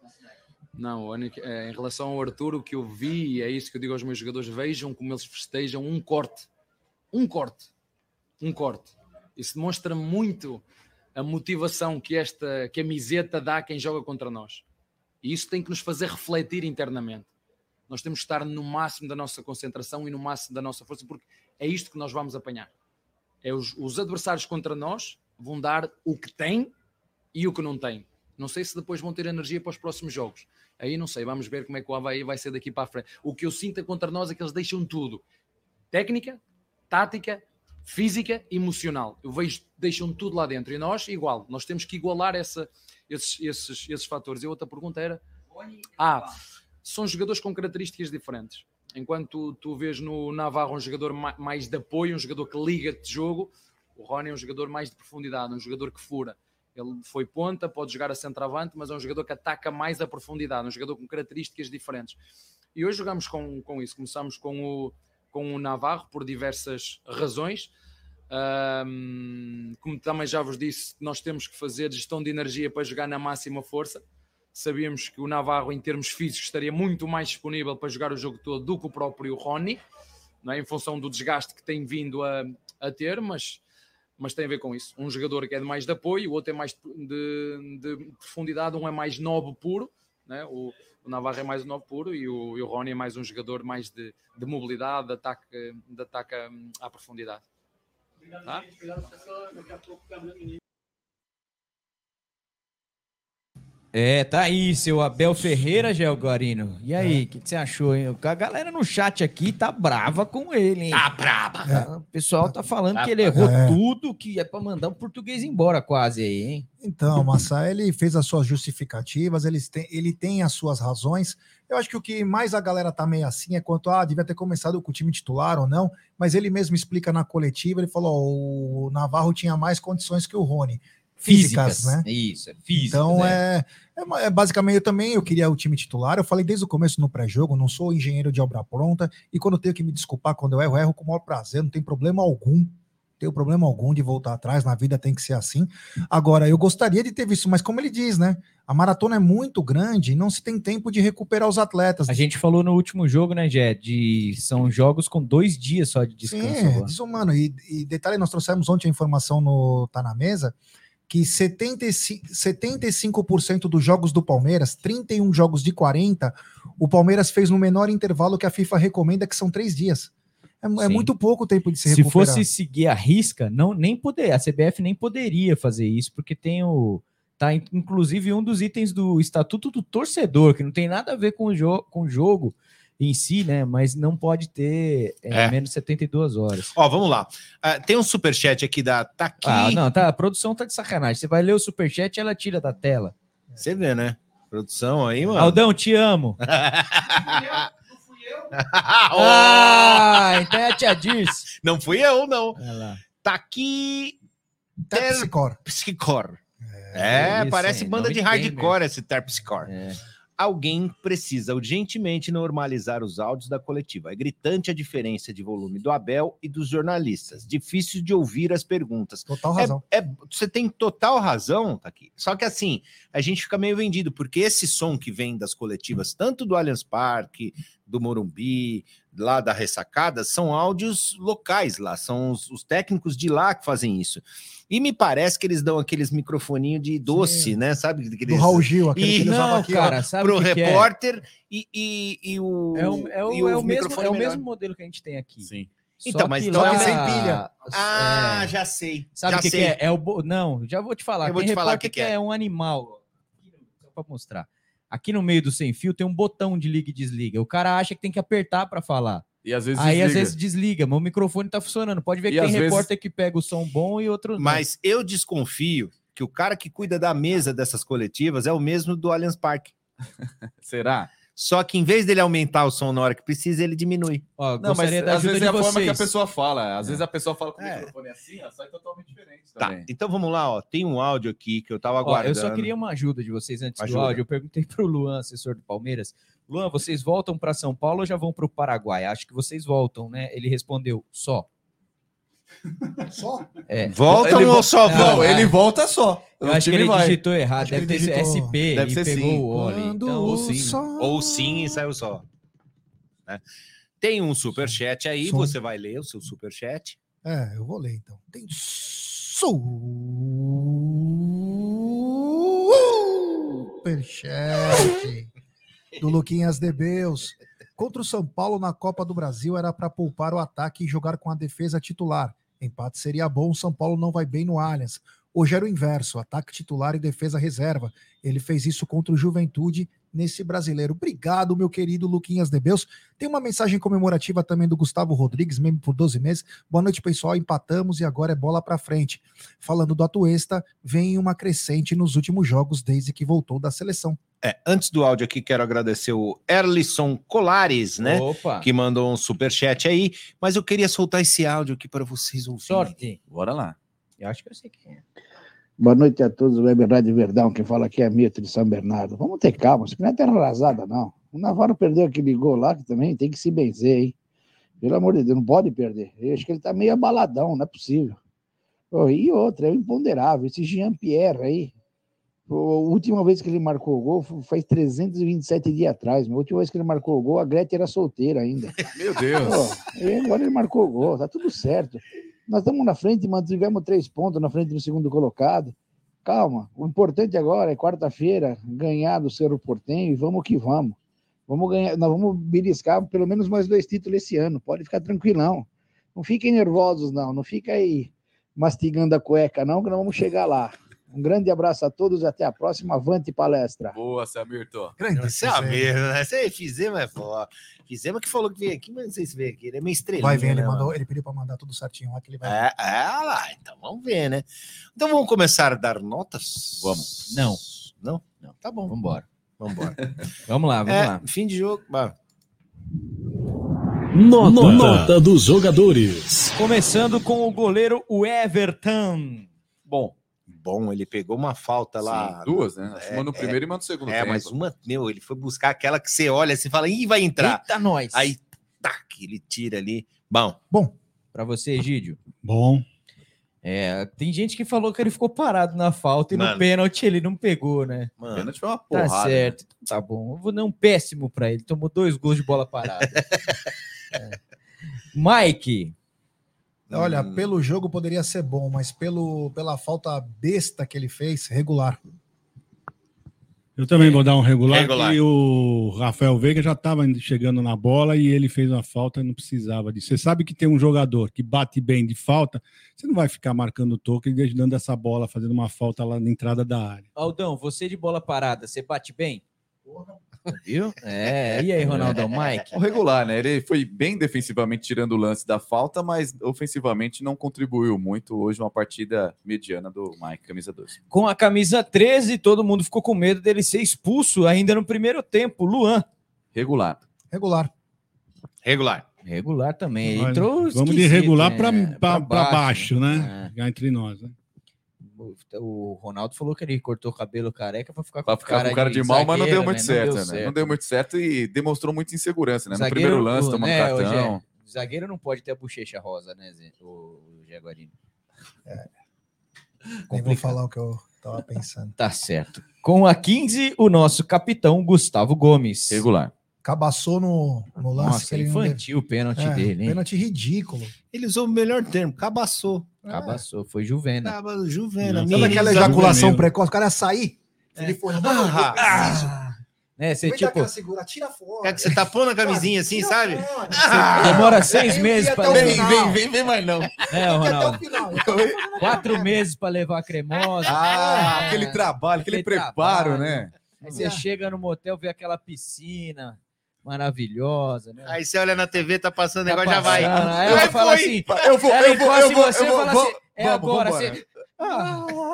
na cidade. Não, é, em relação ao Arthur, o que eu vi, e é isso que eu digo aos meus jogadores, vejam como eles festejam um corte. Um corte. Um corte. Isso demonstra muito a motivação que esta camiseta dá a quem joga contra nós. E isso tem que nos fazer refletir internamente. Nós temos que estar no máximo da nossa concentração e no máximo da nossa força, porque é isto que nós vamos apanhar. É os, os adversários contra nós vão dar o que têm e o que não têm. Não sei se depois vão ter energia para os próximos jogos. Aí não sei, vamos ver como é que o Havaí vai ser daqui para a frente. O que eu sinto é contra nós é que eles deixam tudo: técnica, tática, física e emocional. Eu vejo, deixam tudo lá dentro. E nós, igual, nós temos que igualar essa, esses, esses, esses fatores. E a outra pergunta era: ah, são jogadores com características diferentes. Enquanto tu, tu vês no Navarro um jogador ma- mais de apoio, um jogador que liga de jogo, o Rony é um jogador mais de profundidade, um jogador que fura. Ele foi ponta, pode jogar a centroavante, mas é um jogador que ataca mais a profundidade, um jogador com características diferentes. E hoje jogamos com, com isso. Começamos com o, com o Navarro por diversas razões. Ahm, como também já vos disse, nós temos que fazer gestão de energia para jogar na máxima força. Sabíamos que o Navarro, em termos físicos, estaria muito mais disponível para jogar o jogo todo do que o próprio Rony, não é? em função do desgaste que tem vindo a, a ter, mas, mas tem a ver com isso. Um jogador que é de mais de apoio, o outro é mais de, de profundidade, um é mais novo puro, né? o, o Navarro é mais um novo puro e o, e o Rony é mais um jogador mais de, de mobilidade, de ataque, de ataque hum, à profundidade. Tá? É, tá aí, seu Abel Ferreira, Gelgarino. E aí, o que, que você achou, hein? A galera no chat aqui tá brava com ele, hein? Tá brava. O pessoal tá falando Tá que ele errou É. tudo, que é pra mandar o português embora quase aí, hein? Então, Massa, ele fez as suas justificativas, ele tem, ele tem as suas razões. Eu acho que o que mais a galera tá meio assim é quanto, ah, devia ter começado com o time titular ou não, mas ele mesmo explica na coletiva, ele falou, ó, o Navarro tinha mais condições que o Rony. Físicas, Físicas, né? isso, é físicas, Então, é. é, é é basicamente, eu também eu queria o time titular, eu falei desde o começo no pré-jogo, não sou engenheiro de obra pronta, e quando eu tenho que me desculpar quando eu erro, eu erro com o maior prazer, não tem problema algum, não tenho problema algum de voltar atrás, na vida tem que ser assim. Agora, eu gostaria de ter visto, mas como ele diz, né? A maratona é muito grande e não se tem tempo de recuperar os atletas. A gente falou no último jogo, né, Jé? De são jogos com dois dias só de descanso. Sim, é agora. desumano. E, e detalhe, nós trouxemos ontem a informação no Tá na Mesa que 75%, 75% dos jogos do Palmeiras, 31 jogos de 40, o Palmeiras fez no menor intervalo que a FIFA recomenda, que são três dias. É, é muito pouco tempo de se, Se recuperar. fosse seguir a risca, não nem poder, a CBF nem poderia fazer isso, porque tem o tá in- inclusive um dos itens do estatuto do torcedor, que não tem nada a ver com o, jo com o jogo em si, né? Mas não pode ter é, É. menos 72 horas. Ó, vamos lá. Ah, tem um superchat aqui da Taqui. Ah, não, tá, a produção tá de sacanagem. Você vai ler o superchat, ela tira da tela. Você vê, né? Produção aí, mano. Aldão, te amo. Ó. ah, então é a tia Dirce. Não fui eu, não. Lá. Tá aqui. Terpsicor. Terpsicor. É, isso, parece hein? banda Nome de hardcore esse Terpsicor. É. Alguém precisa urgentemente normalizar os áudios da coletiva. É gritante a diferença de volume do Abel e dos jornalistas. Difícil de ouvir as perguntas. Total É- razão. é- você tem total razão, tá aqui. Só que assim, a gente fica meio vendido, porque esse som que vem das coletivas, tanto do Allianz Parque, do Morumbi, lá da ressacada, são áudios locais lá, são os, os técnicos de lá que fazem isso. E me parece que eles dão aqueles microfoninhos de doce, né? Sabe? Do Aqueles... Raul Gil, aquele que E ele usava Não, aqui, cara, ó. sabe pro o que que é? repórter e, e, e o. É o, é o, e é o mesmo, é o melhor. mesmo modelo que a gente tem aqui. Sim. Só Então, mas que então lá- é sem pilha. Ah, é. já sei. Sabe já o que, que sei. é? É o bo- Não, já vou te falar. Eu vou Tem te falar repórter o que que é. é um animal. Só pra mostrar. Aqui no meio do sem fio tem um botão de liga e desliga. O cara acha que tem que apertar pra falar. E às vezes Aí às desliga. vezes desliga, mas o microfone tá funcionando. Pode ver E que tem às vezes- repórter que pega o som bom e outro não. Mas eu desconfio que o cara que cuida da mesa dessas coletivas é o mesmo do Allianz Parque. Será? Só que em vez dele aumentar o som na hora que precisa, ele diminui. Ó, Não, mas às vezes é a forma que a vocês. pessoa fala. Às vezes a pessoa fala com o É. microfone assim, ó, sai totalmente diferente Tá, também. então vamos lá, ó. Tem um áudio aqui que eu tava Ó, aguardando. eu só queria uma ajuda de vocês antes Ajuda. do áudio. Eu perguntei pro Luan, assessor do Palmeiras. Luan, vocês voltam para São Paulo ou já vão para o Paraguai? Acho que vocês voltam, né? Ele respondeu, só. Só? É. Voltam Ele ou só vão? Não, ele volta só. Eu acho que ele vai. digitou errado. Deve ter digitou- SP Deve e ser pegou sim. o Oli. Então, ou sim. só- Ou sim e saiu só. né? Tem um superchat aí, Som. você vai ler o seu superchat. É, eu vou ler então. Tem superchat do Luquinhas Debeus. Contra o São Paulo na Copa do Brasil era para poupar o ataque e jogar com a defesa titular. Empate seria bom, São Paulo não vai bem no Allianz. Hoje era o inverso, ataque titular e defesa reserva. Ele fez isso contra o Juventude nesse brasileiro. Obrigado, meu querido Luquinhas Debeus. Tem uma mensagem comemorativa também do Gustavo Rodrigues, membro por 12 meses. Boa noite, pessoal. Empatamos e agora é bola para frente. Falando do Atuesta, vem uma crescente nos últimos jogos desde que voltou da seleção. É, antes do áudio aqui, quero agradecer o Erlisson Colares, né? Opa. Que mandou um superchat aí. Mas eu queria soltar esse áudio aqui para vocês ouvirem. Sorte. Bora lá. Eu acho que eu sei quem é. Boa noite a todos, Web Rádio Verdão. Quem fala aqui é Milton de São Bernardo. Vamos ter calma, isso aqui não é terra arrasada, não. O Navarro perdeu aquele gol lá, que também tem que se benzer, hein? Pelo amor de Deus, não pode perder. Eu acho que ele tá meio abaladão, não é possível. Ô, e outra, é o imponderável, esse Jean-Pierre aí. A última vez que ele marcou o gol faz 327 dias atrás. A última vez que ele marcou o gol, a Gretchen era solteira ainda. Meu Deus. E agora ele marcou o gol, tá tudo certo. Nós estamos na frente, mantivemos três pontos na frente do segundo colocado. Calma, o importante agora é quarta-feira ganhar do Cerro Portenho e vamos que vamos. Vamos ganhar, nós vamos beliscar pelo menos mais dois títulos esse ano. Pode ficar tranquilão. Não fiquem nervosos, não. Não fica aí mastigando a cueca, não, que nós vamos chegar lá. Um grande abraço a todos e até a próxima. Avante palestra. Boa, Samirton. Grande é merda, né? Você fizemos é foda. Fizemos que falou que veio aqui, mas não sei se veio aqui. Ele é meio estrelinha. Vai ver, ele né, mandou, mano? ele pediu para mandar tudo certinho lá que ele vai. É, é lá, então vamos ver, né? Então vamos começar a dar notas? Vamos. Não. Não? Não. Tá bom. Vamos embora. Vamos embora. Vamos lá, vamos É, lá. Fim de jogo. Nota, Nota dos jogadores. Começando com o goleiro o Everton. Bom. Bom, ele pegou uma falta lá. Sim, duas, né? Acho que uma no primeiro e uma no segundo É, tempo. mas uma, meu, ele foi buscar aquela que você olha assim e fala, ih, vai entrar. Eita, nós. Aí, tac, ele tira ali. Bom. Bom. Pra você, Egídio. Bom. É, tem gente que falou que ele ficou parado na falta e Mano. no pênalti ele não pegou, né? Mano, Pênalti foi uma Tá porrada. né? certo, então tá bom. Eu vou dar um péssimo pra ele. Tomou dois gols de bola parada. É. Mike. Olha, Hum. pelo jogo poderia ser bom, mas pelo, pela falta besta que ele fez, regular. Eu também vou dar um regular, Regular. E o Rafael Veiga já estava chegando na bola e ele fez uma falta e não precisava disso. Você sabe que tem um jogador que bate bem de falta, você não vai ficar marcando o toque e dando essa bola, fazendo uma falta lá na entrada da área. Aldão, você de bola parada, você bate bem? Viu? É, e aí, Ronaldão? Mike? O regular, né? Ele foi bem defensivamente tirando o lance da falta, mas ofensivamente não contribuiu muito. Hoje, uma partida mediana do Mike, camisa 12. Com a camisa 13, todo mundo ficou com medo dele ser expulso ainda no primeiro tempo. Luan. Regular. Regular. Regular. Regular também. Olha, entrou Vamos de regular né? para Pra baixo, né? É. Já entre nós, né? O Ronaldo falou que ele cortou o cabelo careca pra ficar com Pra ficar com cara de, mal, mas não deu zagueiro, muito né? certo, né? Não deu muito certo e demonstrou muita insegurança, né? No Zagueiro, primeiro lance, o- tomando né, o cartão. Gé- Zagueiro não pode ter a bochecha rosa, né, Zé? O, o Jaguarino. Nem vou falar o que eu tava pensando. Tá certo. Com a 15, o nosso capitão Gustavo Gomes. Regular. Cabaçou no, no lance Nossa, que ele não infantil o pênalti É, dele, hein? Pênalti ridículo. Ele usou o melhor termo, cabaçou. Cabaçou, foi Juvena. Tava Juvena. Sabe aquela ejaculação precoce? O cara ia sair. Ele foi. Ah, Ah, né, você tipo, segura, tira fora. É que você tá pondo a camisinha assim, Tira sabe? fora. você demora seis meses para levar. Vem, vem, vem mais não. É, Ia até o Ronaldo. final. Quatro meses para levar a cremosa. Ah, É, aquele trabalho, aquele, aquele preparo, trabalho. né? Aí você chega no motel, vê aquela piscina maravilhosa, né? Aí você olha na TV, tá passando o Tá negócio, já vai. passando, Aí Vai, ela fala foi. assim, Eu vou, ela eu vou, eu em vou, você eu vou, fala vamos, assim, é vamos, agora. Você...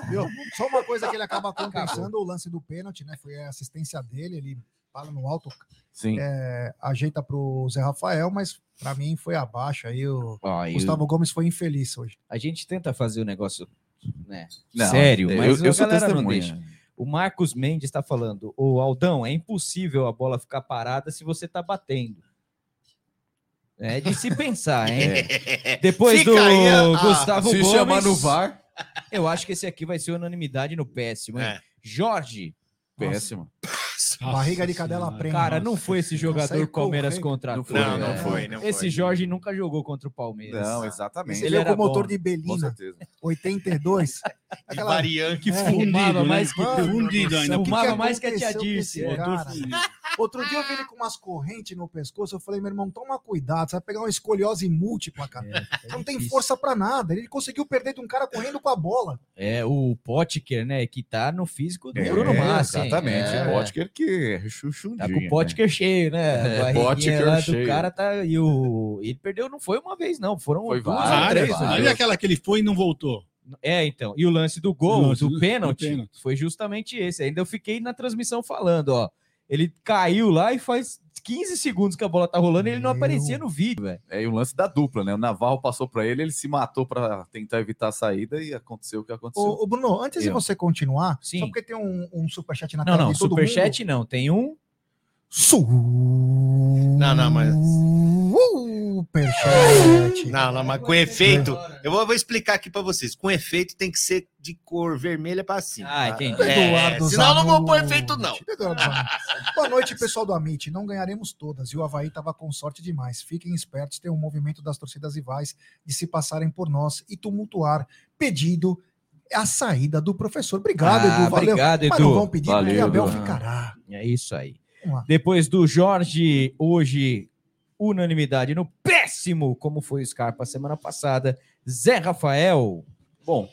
Viu? Só uma coisa que ele acaba compensando o lance do pênalti, né? Foi a assistência dele, ele fala no alto, Sim. é, ajeita pro Zé Rafael, mas pra mim foi abaixo. Aí o e Gustavo Gomes foi infeliz hoje. A gente tenta fazer o negócio né, Não, sério, eu- mas eu a sou testemunha. O Marcos Mendes está falando, o Aldão, é impossível a bola ficar parada se você tá batendo. É de se pensar, hein? Depois Fica do aí a- a- Gustavo Se Gomes, chamar no VAR, eu acho que esse aqui vai ser unanimidade no péssimo, hein? É. Jorge, péssimo. Barriga de cadela Senhora. prende. cara, não foi esse jogador que o Palmeiras contratou. Não, não né? foi, não Esse foi. Jorge nunca jogou contra o Palmeiras. Não, exatamente. Esse Ele com o motor de Com Belina, certeza. 82. De É, variante. que fumava Fundido, né? mais que Fundido ainda. Fumava mais que a tia Dirce. é. Outro dia eu vi ele com umas correntes no pescoço. Eu falei, meu irmão, toma cuidado, você vai pegar uma escoliose múltipla, cara. É, não tem força pra nada. Ele conseguiu perder de um cara correndo com a bola. É o Potker, né? Que tá no físico do É, Bruno Massa. exatamente. É. O Potker que é chuchundinho. Tá com o Potker cheio, né? É, Potker lá do cheio. cara tá. E o... ele perdeu, não foi uma vez, não. Foram Foi duas várias, ou três. né? Olha aquela que ele foi e não voltou. É, então. E o lance do gol, O lance do, do- do pênalti, pênalti. foi justamente esse. Ainda eu fiquei na transmissão falando, ó. Ele caiu lá e faz 15 segundos que a bola tá rolando e ele não aparecia no vídeo, velho. É, e o lance da dupla, né? O Navarro passou pra ele, ele se matou pra tentar evitar a saída e aconteceu o que aconteceu. Ô, ô, Bruno, antes de Eu. você continuar, Sim. só porque tem um, um superchat na Não, tela não, de todo superchat não. Tem um. Não, não, mas. Superchat. Não, não, mas com efeito. Eu vou, vou explicar aqui pra vocês. Com efeito tem que ser de cor vermelha pra cima. Ah, entendi. É, Eduardo senão não vou pôr efeito, não. Boa noite, pessoal do Amit. Não ganharemos todas e o Havaí estava com sorte demais. Fiquem espertos, tem um movimento das torcidas rivais de se passarem por nós e tumultuar. Pedido a saída do professor. Obrigado, Ah, Edu. Valeu. obrigado, Mas Edu. não vão pedir porque Abel ficará. É isso aí. Depois do Jorge, hoje, unanimidade no péssimo, como foi o Scarpa semana passada. Zé Rafael. Bom,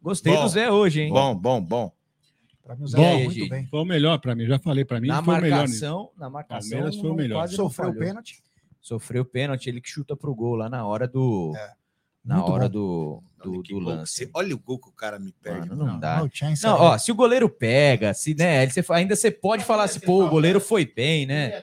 gostei Bom, do Zé hoje, hein? Bom, bom, bom. Pra mim, o Zé Bom, foi Gi. muito bem. Foi o melhor pra mim, já falei pra mim. na foi o melhor marcação, na marcação, Palmeiras foi o melhor. quase Sofreu pênalti. Sofreu o pênalti, ele que chuta pro gol lá na hora do. Na Muito hora bom. do, do, do lance. você- Olha o gol que o cara me perde. Mano, não, dá. Não, chance Não, ó, se o goleiro pega, se, né, ele- você, ainda você pode falar assim, pô, o goleiro foi bem, né?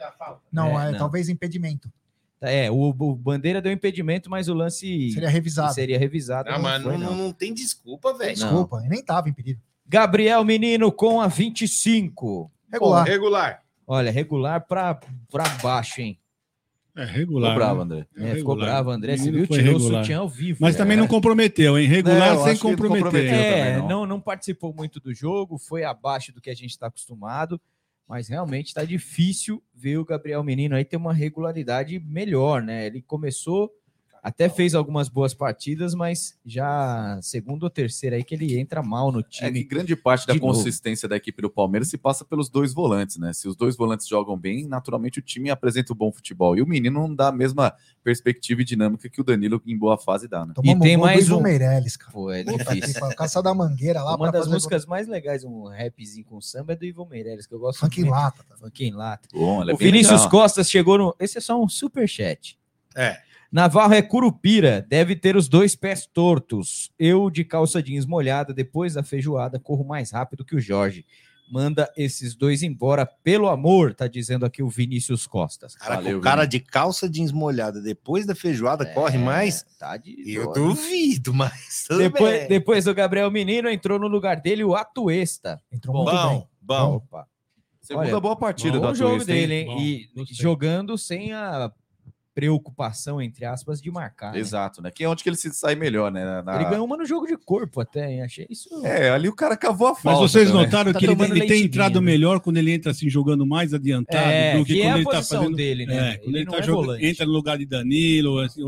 Não, É, é, não. talvez impedimento. É, o, o Bandeira deu impedimento, mas o lance Seria revisado. seria revisado. Não, mas foi, não, não, não tem desculpa, velho. Desculpa, nem tava impedido. Gabriel Menino com a 25. Regular. Regular. Olha, regular pra, pra baixo, hein? É regular. Ficou bravo, né? André. É, ficou regular. bravo, André. Você viu? Tirou o sutiã ao vivo. Mas também É. não comprometeu, hein? Regular É, eu sem comprometer. É, também, não. não. Não, participou muito do jogo, foi abaixo do que a gente está acostumado, mas realmente está difícil ver o Gabriel Menino aí ter uma regularidade melhor, né? Ele começou, até fez algumas boas partidas, mas já segunda ou terceira aí que ele entra mal no É que time. grande parte da De novo. consistência da equipe do Palmeiras se passa pelos dois volantes, né? Se os dois volantes jogam bem, naturalmente o time apresenta um bom futebol. E o menino não dá a mesma perspectiva e dinâmica que o Danilo em boa fase dá, né? Tomamos tem gol do mais Ivo um. Meirelles, cara. Pô, é difícil. da mangueira lá Uma das fazer músicas mais legais, um rapzinho com samba, é do Ivo Meirelles, que eu gosto Funk em muito. lata. tá? Funk em lata. Bom, é O Vinícius legal. Costas chegou no. Esse é só um super chat. É. Navarro é curupira, deve ter os dois pés tortos. Eu, de calça jeans molhada, depois da feijoada, corro mais rápido que o Jorge. Manda esses dois embora, pelo amor, tá dizendo aqui o Vinícius Costas. Cara, Valeu, o cara Vini. de calça jeans molhada depois da feijoada corre mais? Tá de Eu dó, hein? duvido, mas Depois, bem. depois do Gabriel Menino, entrou no lugar dele o Atuesta. Entrou Bom, muito bem. bom. Opa. Segunda Olha, boa partida Bom do jogo Atuesta, dele, hein? Bom, e gostei. jogando sem a preocupação, entre aspas, de marcar. né? Exato, né? Que é onde que ele se sai melhor, né? Na- Ele ganhou uma no jogo de corpo até, hein? Achei isso. É, ali o cara cavou a Mas falta. vocês também. notaram Tá que ele, ele tem entrado né? melhor quando ele entra assim jogando mais adiantado É, do que, que é quando a ele tá posição fazendo. dele, né? É, quando Ele ele, tá é jogando- entra no lugar de Danilo, assim,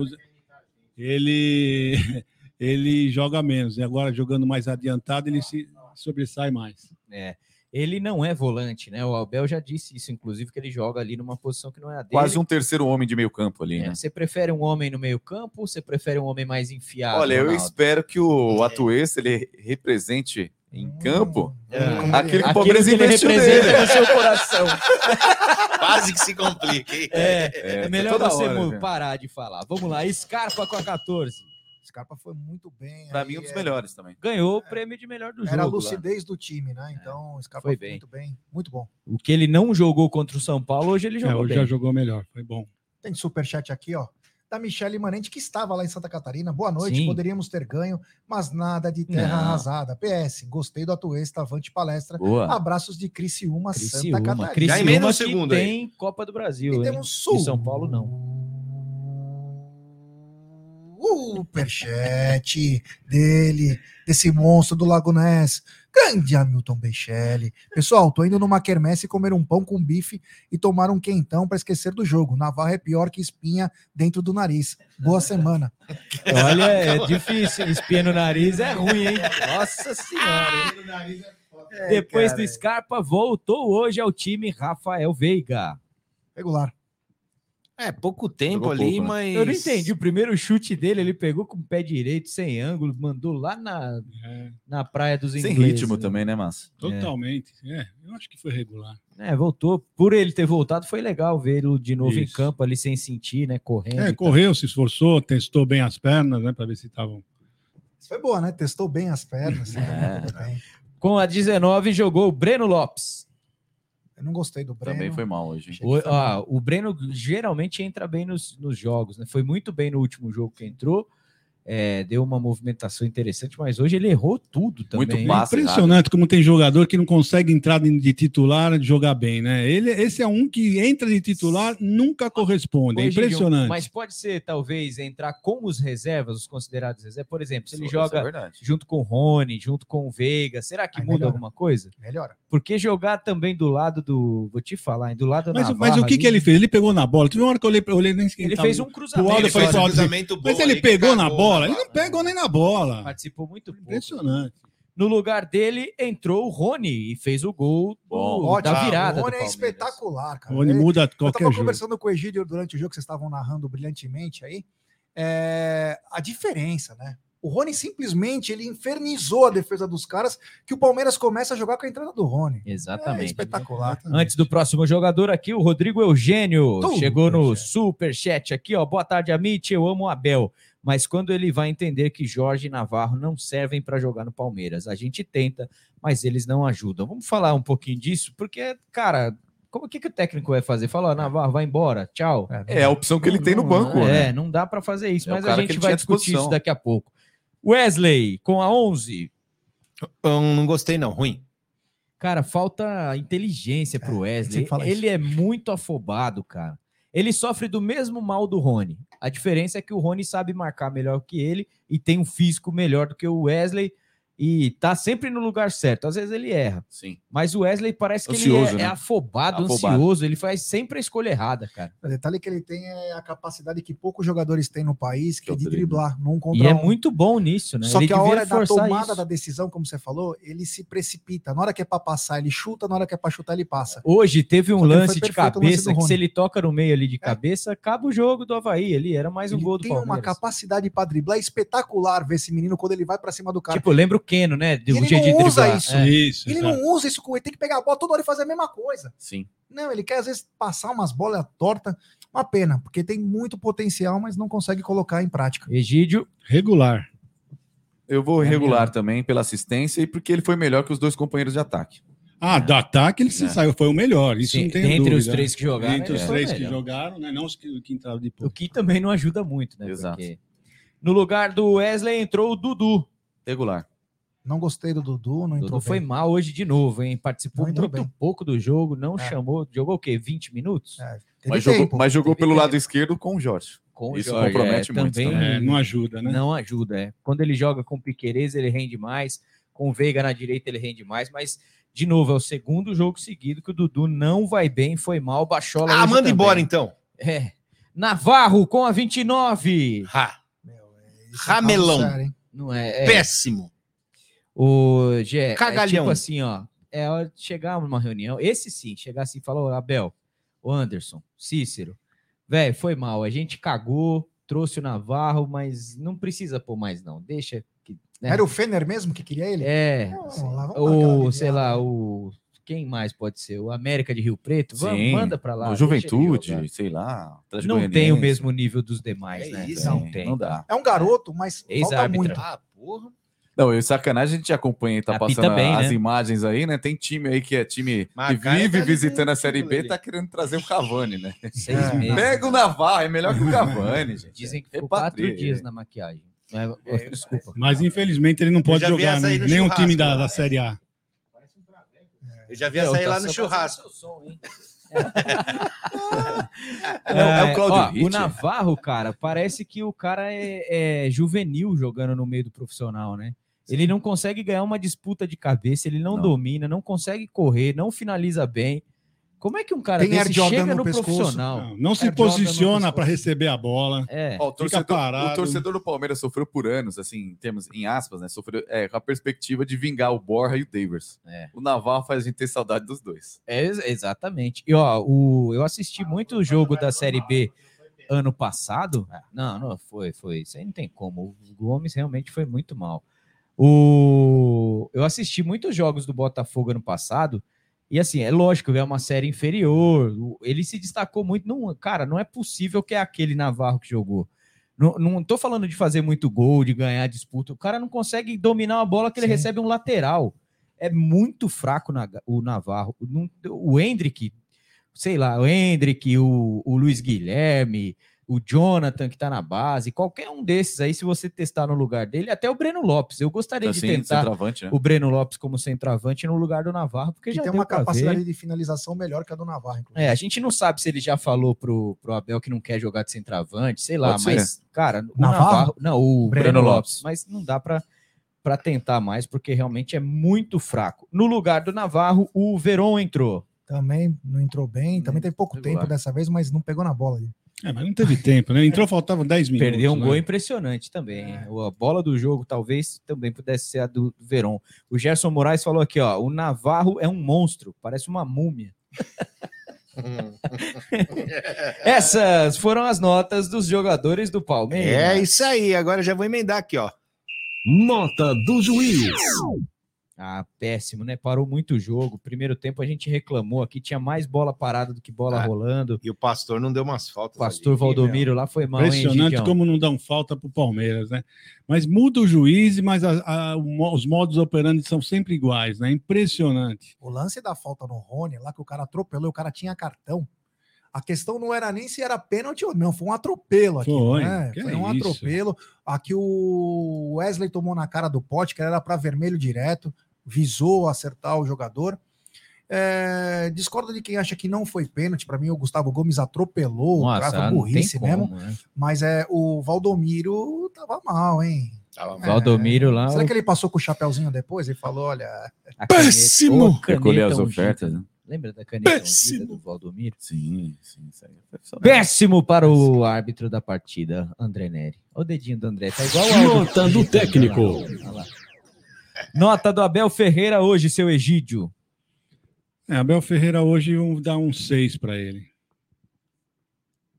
ele ele joga menos. E agora jogando mais adiantado ele se sobressai mais. É. Ele não é volante, né? O Abel já disse isso, inclusive, que ele joga ali numa posição que não é a dele. Quase um terceiro homem de meio campo ali, É, né? Você prefere um homem no meio-campo ou você prefere um homem mais enfiado? Olha, eu Ronaldo? espero que o Atuesta ele represente em campo É. aquele que o Palmeiras que ele investiu representa nele. no seu coração. Quase que se complica, hein? É, é melhor toda você hora, né? parar de falar. Vamos lá, Scarpa com a 14. Scarpa foi muito bem. Pra aí, mim, um dos é, melhores também. Ganhou o prêmio de melhor do jogo. Era a lá. lucidez do time, né? Então, o Scarpa Foi foi, bem. muito bem. Muito bom. O que ele não jogou contra o São Paulo, hoje ele É, jogou hoje bem. já jogou melhor, foi bom. Tem superchat aqui, ó. Da Michele Manente, que estava lá em Santa Catarina. Boa noite, Sim. poderíamos ter ganho, mas nada de terra Não. arrasada. PS, gostei do Atuesta, avante palestra. Boa. Abraços de Criciúma, Santa Criciúma. Catarina. Já emenda Criciúma o que segundo tem Copa do Brasil, E hein? temos E São Paulo não. Superchat dele, desse monstro do Lago Ness. Grande Hamilton Bechelli. Pessoal, tô indo numa quermesse comer um pão com bife e tomar um quentão para esquecer do jogo. Navarro é pior que espinha dentro do nariz. Boa semana. Olha, é difícil. Espinha no nariz é ruim, hein? Nossa senhora. Depois cara. do Scarpa, voltou hoje ao time Rafael Veiga. Regular. É, pouco tempo Jogou ali, pouco, né? mas. Eu não entendi. O primeiro chute dele, ele pegou com o pé direito, sem ângulo, mandou lá na, É, na praia dos Sem ingleses. ritmo né? também, né, Márcio? totalmente. É. eu acho que foi regular. É, voltou. Por ele ter voltado, foi legal vê-lo de novo em Isso. campo ali sem sentir, né? Correndo. É, e tal. correu, se esforçou, testou bem as pernas, né, para ver se estavam. Isso foi boa, né? Testou bem as pernas. É. Com a 19 jogou o Breno Lopes. Eu não gostei do Breno. Também foi mal hoje. O, ó, o Breno geralmente entra bem nos, nos jogos, né? Foi muito bem no último jogo que entrou. É, deu uma movimentação interessante, mas hoje ele errou tudo também. Muito passe. Impressionante como tem jogador que não consegue entrar de de titular e jogar bem, né? Ele, esse é um que entra de titular, nunca corresponde. É Ô, Egidio, impressionante. Mas pode ser, talvez, entrar com os reservas, os considerados reservas. Por exemplo, se ele Isso é joga verdade. junto com o Rony, junto com o Veiga, será que Aí muda melhora. alguma coisa? Melhora. Porque jogar também do lado do. Vou te falar, hein, do lado da Mas, mas o que, ali, que ele fez? Ele pegou na bola. Teve uma hora que eu olhei, eu olhei nem Ele fez um cruzamento. Aldo, falei fez um cruzamento bom mas ele pegou na cagou bola? Ele não pegou nem na bola. Participou muito pouco. Impressionante. No lugar dele entrou o Rony e fez o gol do- Bom. Ótimo. da virada. O Rony do é espetacular, cara. Rony Ele- muda Eu qualquer tava jogo. conversando com o Egídio durante o jogo que vocês estavam narrando brilhantemente aí. é, a diferença, né? O Rony simplesmente ele infernizou a defesa dos caras que o Palmeiras começa a jogar com a entrada do Rony. É Exatamente. espetacular. Antes do próximo jogador aqui, o Rodrigo Eugênio Superchat. chegou no superchat aqui, ó. Boa tarde, Amit. Eu amo o Abel. Mas quando ele vai entender que Jorge e Navarro não servem para jogar no Palmeiras, a gente tenta, mas eles não ajudam. Vamos falar um pouquinho disso, porque, cara, como que, que o técnico vai fazer? Fala, ó, Navarro, vai embora, tchau. É a opção que ele tem no Não, banco, É, né? não dá para fazer isso, É mas a gente vai discutir isso daqui a pouco. Wesley, com a 11. Eu não gostei, não. Ruim. Cara, falta inteligência pro Wesley. sempre fala Ele é muito afobado, cara. Ele sofre do mesmo mal do Rony. A diferença é que o Rony sabe marcar melhor que ele e tem um físico melhor do que o Wesley e tá sempre no lugar certo. Às vezes ele erra, Sim. mas o Wesley parece que Ansioso, ele é, né? é afobado, Afobado. ansioso. Ele faz sempre a escolha errada, cara. O detalhe que ele tem é a capacidade que poucos jogadores têm no país, que Que é é de driblar num contra E é um. muito bom nisso, né? Só Ele que a hora da tomada isso. da decisão, como você falou, ele se precipita. Na hora que é pra passar, ele chuta, na hora que é pra chutar, ele passa. Hoje teve um ele lance de lance cabeça do que se ele toca no meio ali de cabeça, acaba o jogo do Havaí ali. Era mais um ele gol do tem uma Palmeiras. capacidade pra driblar espetacular ver esse menino quando ele vai pra cima do cara. Tipo, lembra o Keno, né? Do ele não de usa driblar. isso. É. Isso, ele exato. não usa isso, com ele tem que pegar a bola toda hora e fazer a mesma coisa. Sim. Não, ele quer às vezes passar umas bolas tortas. Uma pena, porque tem muito potencial, mas não consegue colocar em prática. Egídio, Regular. Eu vou É regular mesmo. também pela assistência e porque ele foi melhor que os dois companheiros de ataque. Ah, do ataque ele se É. saiu, foi o melhor. Isso Sim, não tem dentre dúvida. os três que jogaram, Entre os três que jogaram, né? não os que, que entraram o depois. que também não ajuda muito, né? Exato. Porque no lugar do Wesley entrou o Dudu. Regular. Não gostei do Dudu, não entrou Dudu foi bem. mal hoje de novo, hein? Participou muito bem. pouco do jogo, não É. chamou. Jogou o quê? 20 minutos? É, Mas jogou, mas jogou pelo tempo. lado esquerdo com o Jorge. Com o Isso Jorge, compromete é, muito também também. É, não ajuda, né? Não ajuda, é. Quando ele joga com o Piquerez, ele rende mais. Com o Veiga na direita, ele rende mais. Mas, de novo, é o segundo jogo seguido que o Dudu não vai bem, foi mal. Baixola. Ah, manda também. embora então. É. Navarro com a 29. Ha. Meu, é, isso Ramelão. sério? Não é. é. Péssimo. O Gé, é tipo assim, ó. É hora de chegar numa reunião. Esse sim, chegar assim e falar: "Ô, Abel, o Anderson, Cícero, velho, foi mal. A gente cagou, trouxe o Navarro, mas não precisa pôr mais, não. Deixa que. né? Era o Fener mesmo que queria ele? É. Ou, sei lá, o. Quem mais pode ser? O América de Rio Preto? Vamos, manda pra lá. O Juventude, sei lá. Não tem o mesmo nível dos demais, É né? isso, não tem. Não dá. É um garoto, mas falta muito. Ah, porra. Não, e sacanagem a gente acompanha e tá Apita passando bem, as né? imagens aí, né? Tem time aí que é time Mas que vive tá visitando a Série B, ali. tá querendo trazer o Cavani, né? Seis É. meses. Pega o Navarro, é melhor que o Cavani, gente. Dizem que ficou Repatria quatro dias na maquiagem. É, desculpa. Mas infelizmente ele não pode jogar né? no nenhum time da, da Série A. Eu já vi essa aí tá lá no churrasco. som? É, é o Claudio ó. O Navarro, cara, parece que o cara é, é juvenil jogando no meio do profissional, né? Ele não consegue ganhar uma disputa de cabeça, ele não, Não. domina, não consegue correr, não finaliza bem. Como é que um cara Tem desse chega no no, profissional? Não, não se posiciona para receber a bola. É. Ó, o, torcedor, o torcedor do Palmeiras sofreu por anos, assim, em termos, em aspas, né? Sofreu é, com a perspectiva de vingar o Borja e o Davis. É. O Navarro faz a gente ter saudade dos dois. É, ex- exatamente. E ó, o, eu assisti muito o jogo da Série B ano passado. Não, não foi, foi. Isso aí não tem como. O Gomes realmente foi muito mal. O, eu assisti muitos jogos do Botafogo ano passado. E assim, é lógico, é uma série inferior. Ele se destacou muito. Não, cara, não é possível que é aquele Navarro que jogou. Não, não tô falando de fazer muito gol, de ganhar disputa. O cara não consegue dominar uma bola que ele Sim. recebe um lateral. É muito fraco na- o Navarro. Não- O Hendrick, sei lá, o Hendrick, o, o Luiz Guilherme, o Jonathan que tá na base, qualquer um desses aí, se você testar no lugar dele, até o Breno Lopes. Eu gostaria Assim, de tentar né? o Breno Lopes como centroavante no lugar do Navarro, porque Que já tem deu uma capacidade ver. de finalização melhor que a do Navarro, inclusive. É, a gente não sabe se ele já falou pro, pro Abel que não quer jogar de centroavante, sei lá, Pode ser. mas, cara, o Navarro? Navarro, não, o Breno Breno, Lopes. Lopes, mas não dá pra para tentar mais, porque realmente é muito fraco. No lugar do Navarro, o Veron entrou. Também não entrou bem, também teve pouco regular. tempo dessa vez, mas não pegou na bola ali. É, mas não teve tempo, né? Entrou, faltavam 10 minutos. Perdeu um né? gol impressionante também. hein? A bola do jogo talvez também pudesse ser a do Veron. O Gerson Moraes falou aqui, ó, o Navarro é um monstro, parece uma múmia. Essas foram as notas dos jogadores do Palmeiras. É isso aí. Agora já vou emendar aqui, ó. Nota do juiz. Ah, péssimo, né? Parou muito o jogo. Primeiro tempo a gente reclamou aqui, tinha mais bola parada do que bola Ah, rolando. E o pastor não deu umas faltas. O pastor ali. Valdomiro lá foi mal, hein, Impressionante Gigião? como não dão falta pro Palmeiras, né? Mas muda o juiz, mas a- a- os modos operandi são sempre iguais, né? Impressionante. O lance da falta no Rony, lá que o cara atropelou, o cara tinha cartão. A questão não era nem se era pênalti ou não, foi um atropelo aqui. Foi, né? que Foi é um isso? atropelo. Aqui o Wesley tomou na cara do pote, que era para vermelho direto, visou acertar o jogador. É, discordo de quem acha que não foi pênalti. Para mim, o Gustavo Gomes atropelou, o cara foi não tem burrice como, mesmo. né? Mas é o Valdomiro tava mal, hein? Tava É. Valdomiro lá. Será o- que ele passou com o chapéuzinho depois? Ele falou: olha, a Péssimo! Recolher as ofertas, né? Lembra da caneta Péssimo! do Valdomiro? Sim, sim, isso aí é. Péssimo para o árbitro da partida, André Neri. Olha o dedinho do André, tá igual ao Nota do técnico. Olha lá. Nota do Abel Ferreira hoje, seu Egídio. É, Abel Ferreira hoje vamos dar um 6 para ele.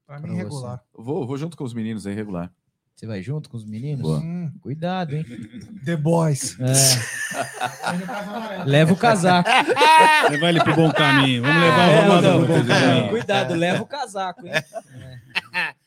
para Pra mim, regular. Vou, vou junto com os meninos aí, regular. Você vai junto com os meninos? Boa. Hum, Cuidado, hein? The Boys. É. Leva o casaco. Levar ele pro bom caminho. Vamos levar É, o Ronaldo não, pro bom caminho. Cuidado, leva o casaco, hein?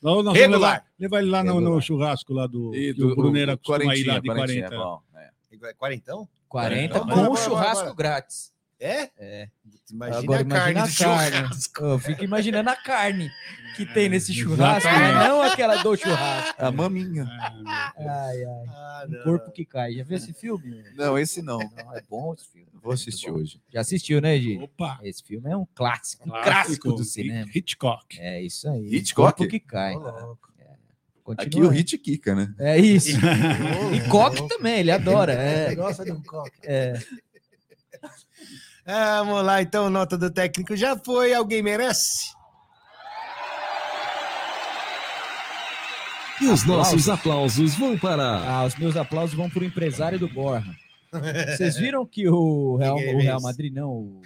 Não, nós vamos Regular. levar, levar ele lá no, no churrasco lá do E que o Brunera costuma ir lá de quarentinha, 40. é bom, é. Quarentão? 40 É. com bora, churrasco bora. grátis. É? É. Imagina Agora a carne imagina a carne. churrasco. Eu fico imaginando a carne que tem nesse churrasco, não aquela do churrasco. A maminha. Ai, ai. Ah, Um corpo que cai. Já viu esse filme? Não, esse não. Não, é bom esse filme. Vou assistir hoje. Já assistiu, né, Gi? Opa! Esse filme é um clássico. Um Clássico. clássico do cinema. Hitchcock. É isso aí. Hitchcock? Corpo que cai. Louco. Continua Aqui o. Hit Kika, né? É isso. E coque também, ele adora. Ele É, gosta de um coque. é. Ah, vamos lá, então, nota do técnico já foi. Alguém merece? E os nossos aplausos vão para. Ah, os meus aplausos vão para o empresário do Borja. Vocês viram que o Real, o Real. Madrid, não, o,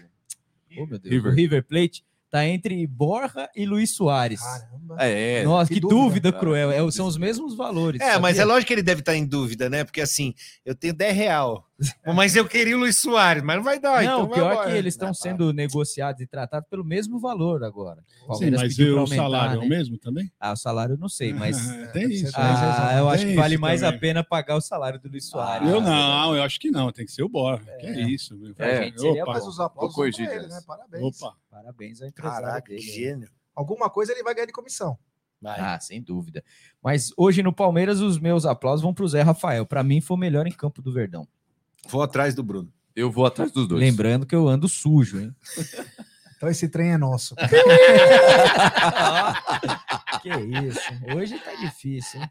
oh, meu Deus, River. o River Plate, tá entre Borja e Luiz Soares. Caramba. É, é. Nossa, que que, dúvida, dúvida, cruel. É, são os mesmos valores. É, mas é sabia? lógico que ele deve estar em dúvida, né? Porque assim, eu tenho 10 real. Mas eu queria o Luiz Soares, mas não vai dar. Não, então o pior é vambora. que eles estão sendo negociados e tratados pelo mesmo valor agora. Sim, mas pediu o salário é o né? mesmo também? Ah, o salário eu não sei, mas tem isso. ah, né? eu acho Tem que vale mais também. a pena pagar o salário do Luiz Soares. Eu não, eu acho que não, tem que ser o Borja. Que é isso. meu. Pra gente seria Opa, os aplausos pra ele, né? Parabéns. opa. Parabéns ao empresário Caraca, que dele. né? gênio. Alguma coisa ele vai ganhar de comissão. Vai. Ah, sem dúvida. Mas hoje no Palmeiras, os meus aplausos vão para o Zé Rafael. Para mim, foi o melhor em campo do Verdão. Vou atrás do Bruno. Eu vou atrás dos dois. Lembrando que eu ando sujo, hein? Então esse trem é nosso. que isso. Hoje tá difícil, hein?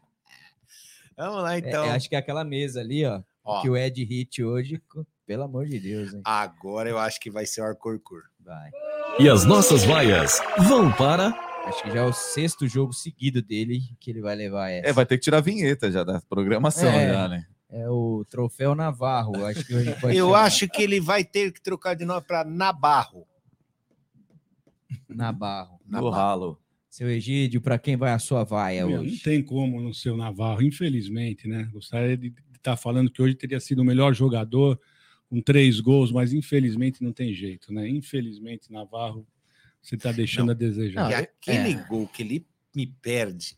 Vamos lá, É, então. é, acho que é aquela mesa ali, ó, Ó. que o Ed hit hoje, pelo amor de Deus, hein? Agora eu acho que vai ser o Arcorcur. Vai. E as nossas vaias vão para. Acho que já é o sexto jogo seguido dele que ele vai levar essa. É, vai ter que tirar a vinheta já da programação, É. já, né? É o troféu Navarro. Acho que hoje pode Eu chamar. acho que ele vai ter que trocar de nome para Nabarro. Navarro. No ralo. Seu Egídio, para quem vai a sua vaia Meu, hoje? não tem como não ser o Navarro, infelizmente, né? Gostaria de estar falando que hoje teria sido o melhor jogador com três gols, mas infelizmente não tem jeito, né? Infelizmente, Navarro, você está deixando a desejar. e aquele é. gol que ele me perde,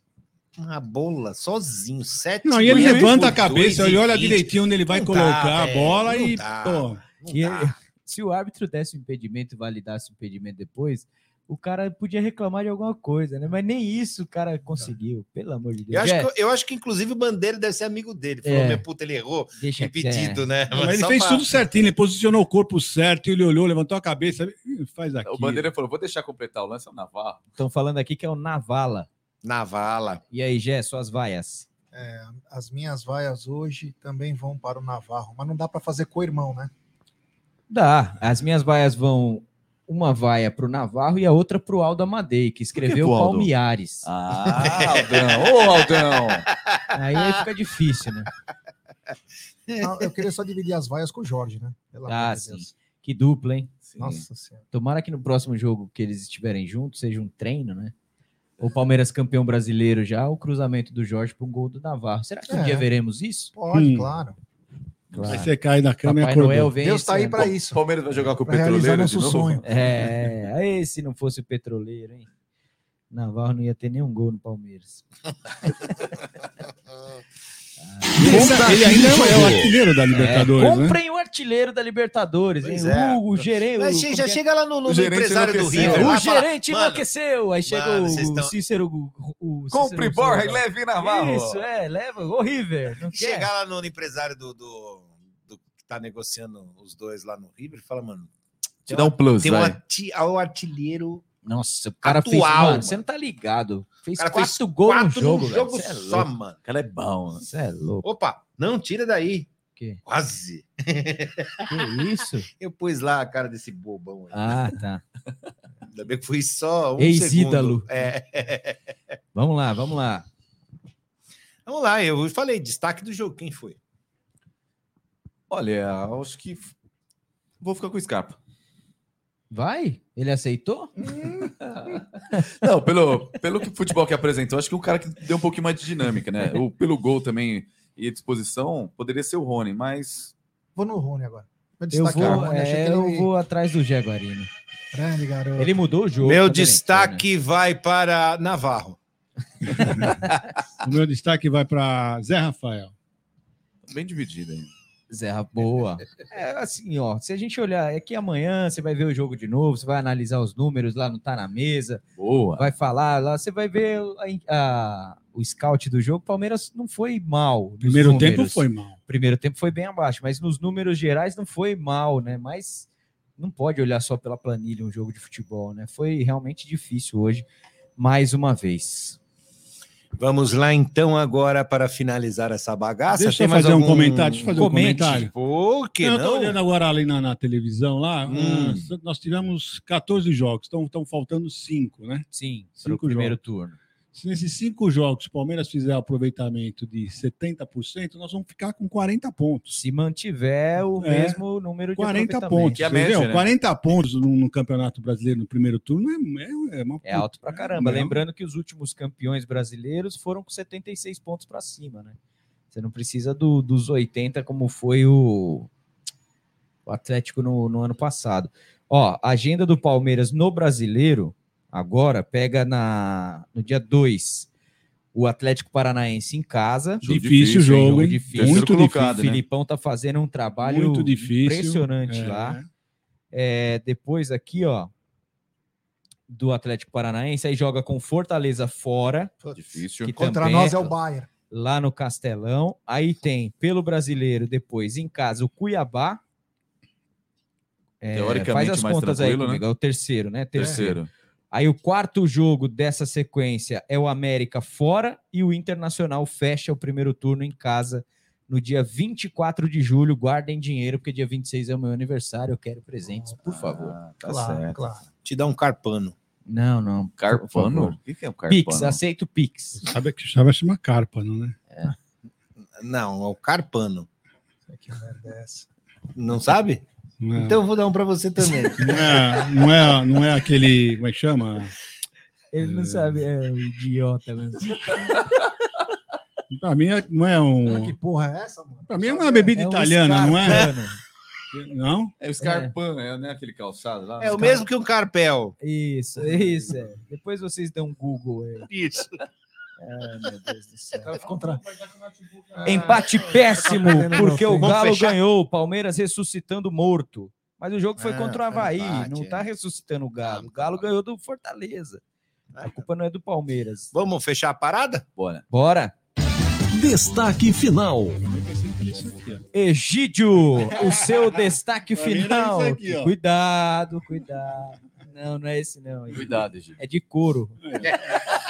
uma bola sozinho, sete Não, e ele levanta a cabeça, ele olha direitinho onde ele vai Não colocar dá, a velho, bola não e. dá. pô, E se o árbitro desse o impedimento e validasse o impedimento depois, o cara podia reclamar de alguma coisa, né? Mas nem isso o cara conseguiu, pelo amor de Deus. Eu acho, É, que, eu acho que, inclusive, o Bandeira deve ser amigo dele. Falou, É. meu puta, ele errou. Deixa repetido, que- né? Mas ele só fez pra- tudo certinho, ele posicionou o corpo certo, ele olhou, levantou a cabeça, "Ih, faz aqui. O Bandeira falou: vou deixar completar o lance, é o Navarro. Estão falando aqui que é o Navala. Navala. E aí, Gé, suas vaias? É, as minhas vaias hoje também vão para o Navarro, mas não dá para fazer com o irmão, né? Dá. As minhas vaias vão uma vaia pro Navarro e a outra pro Aldo Amadei, que escreveu Aldo? Palmiares. Ah, Aldão. Ô, Aldão. Aí, aí fica difícil, né? Não, eu queria só dividir as vaias com o Jorge, né? Pelo Ah, sim. Deus. Que dupla, hein? Nossa Senhora. Tomara que no próximo jogo que eles estiverem juntos seja um treino, né? O Palmeiras campeão brasileiro já, o cruzamento do Jorge para um gol do Navarro. Será que um É. dia veremos isso? Pode, Hum. claro. Aí você cai da cama Papai e acordou. Noel vem Deus esse tá aí ano. para isso. O Palmeiras vai jogar com o Pra Petroleiro de nosso novo. sonho. É, aí se não fosse o petroleiro, hein? Navarro não ia ter nenhum gol no Palmeiras. Esse- ele ainda é o artilheiro da É, Libertadores, né? comprem o artilheiro da Libertadores, hein? Pois é. O, o gerente. Mas o- já que é? chega lá no, no empresário do. River. O fala, gerente "Mano, enlouqueceu. Aí chega mano, o, vocês o tão- Cícero. O, o Compre Borja e leve Navarro. Isso, é, leva. O River. Chegar lá no empresário do, do, do que tá negociando os dois lá no River e fala, mano, Te dá um plus, tem um artilheiro Nossa, o cara fez. Atual, Mano, mano. você não tá ligado. Fez O cara fez quatro gols no quatro jogo, num velho. jogo é só, louco. mano. O cara é bom. Você é louco. Opa, não, tira daí. Que, Quase. que isso? Eu pus lá a cara desse bobão aí. Ah, tá. Ainda bem que foi só um Ex-ídalo. segundo. É. Vamos lá, vamos lá. Vamos lá, eu falei, destaque do jogo, quem foi? Olha, acho que vou ficar com o Scarpa. Vai? Ele aceitou? Não, pelo, pelo que o futebol que apresentou, acho que o cara que deu um pouquinho mais de dinâmica, né? O, pelo gol também e a disposição, poderia ser o Rony, mas Vou no Rony agora. Vou Eu vou, é, que eu ele... vou atrás do Jaguarino. Grande garoto. Ele mudou o jogo. Meu também, destaque vai para Navarro. O meu destaque vai para Zé Rafael. bem dividido aí. Zé boa. É assim, ó. Se a gente olhar, é que amanhã você vai ver o jogo de novo, você vai analisar os números lá, não tá na mesa, Boa. vai falar lá, você vai ver a- a- o scout do jogo. Palmeiras não foi mal. Primeiro tempo números. foi mal. Primeiro tempo foi bem abaixo, mas nos números gerais não foi mal, né? Mas não pode olhar só pela planilha um jogo de futebol, né? Foi realmente difícil hoje, mais uma vez. Vamos lá então agora para finalizar essa bagaça. Deixa Tem eu fazer um algum- comentário. Deixa eu fazer um Comente. comentário. Por que Não, não? olhando agora ali na, na televisão lá. Hum. nós tivemos 14 jogos, estão faltando 5, né? Sim, Cinco para o primeiro turno. Se nesses cinco jogos o Palmeiras fizer aproveitamento de 70%, nós vamos ficar com 40 pontos. Se mantiver o É, mesmo número de 40 aproveitamento. pontos. Que é média, né? 40 pontos no, no Campeonato Brasileiro no primeiro turno é, é, é uma É alto pra caramba. Lembrando que os últimos campeões brasileiros foram com 76 pontos para cima, né? Você não precisa do- dos 80 como foi o, o Atlético no, no ano passado. Ó, a agenda do Palmeiras no Brasileiro agora pega na no dia 2 o Atlético Paranaense em casa. Jogo Difícil difícil, jogo, jogo hein? difícil. Muito Terceiro difícil. colocado, O né? Filipão tá fazendo um trabalho Muito difícil. impressionante É. lá. É, depois aqui, ó, do Atlético Paranaense, aí joga com Fortaleza fora, Difícil. que Contra nós é é o Bayern. lá no Castelão. Aí tem pelo brasileiro depois em casa o Cuiabá. É, Teoricamente faz as mais contas aí tranquilo, né? comigo, é o terceiro, né? Terceiro. Aí o quarto jogo dessa sequência é o América fora e o Internacional fecha o primeiro turno em casa no dia 24 de julho. Guardem dinheiro, porque dia 26 é o meu aniversário. Eu quero presentes, por favor. Ah, tá claro, certo. claro. te dar um carpano. Não, não. Carpano? favor. O que é um Pix, carpano? aceito Pix. Sabe que chama chama Carpano, né? Não, é o carpano. Que merda é essa? Não sabe? Não é, Então eu vou dar um pra você também. não, é, não, é, não é aquele. Como é que chama? Ele não sabe, é um idiota mesmo. Pra mim é- não é um. Que porra é essa, mano? Pra mim é uma bebida É um italiana, não é? Não? É o Scarpan, é, né? Aquele calçado lá. É o mesmo que um carpel. Isso, isso. É. Depois vocês dão um Google aí. Isso. Ai, meu Deus do céu. Contra... Empate péssimo, Tá perdendo porque o. Galo ganhou, o Palmeiras ressuscitando morto. Mas o jogo foi Ah, contra o Havaí, empate, não é. tá ressuscitando o Galo. O Galo ganhou do Fortaleza. A culpa não é do Palmeiras. Vamos fechar a parada? Bora. Bora. Destaque final. Egídio, o seu destaque era final. aqui, cuidado, cuidado. Não, não é esse não. Cuidado, Egídio. É de couro. Uma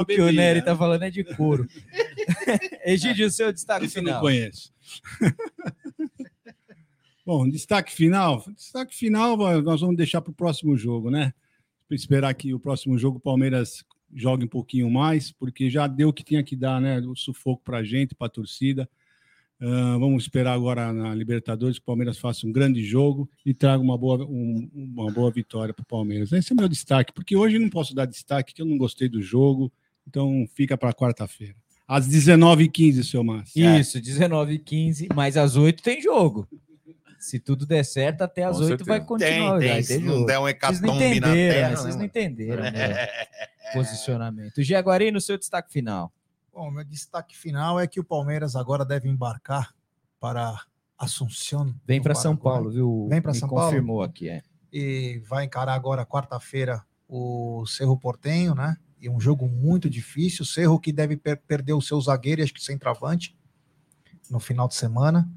O que o Nery né? tá falando é de couro. Egídio, o seu destaque Esse eu não final. conheço. Bom, destaque final. Destaque final nós vamos deixar para o próximo jogo, né? Esperar que o próximo jogo o Palmeiras jogue um pouquinho mais, porque já deu o que tinha que dar, né? O sufoco para a gente, para a torcida. Ah, vamos esperar agora na Libertadores que o Palmeiras faça um grande jogo e traga uma boa, um- uma boa vitória para o Palmeiras. Esse é o meu destaque, porque hoje não posso dar destaque, que eu não gostei do jogo, então fica para quarta-feira. Às 19h15, seu Márcio. Isso, 19 e 15, mas às 8 tem jogo. Se tudo der certo, até às Com 8 certeza. vai continuar. Tem, tem. Se não der um hecatombe na terra, né? Vocês né, não entenderam o posicionamento. Jaguari, no seu destaque final. Bom, meu destaque final é que o Palmeiras agora deve embarcar para Assunção. Vem para São. Paulo, viu? Vem Me São Paulo? confirmou aqui, é. e vai encarar agora quarta-feira o Cerro Portenho, né? E um jogo muito difícil. O Cerro que deve per- perder o seu zagueiro, acho que centroavante, no final de semana.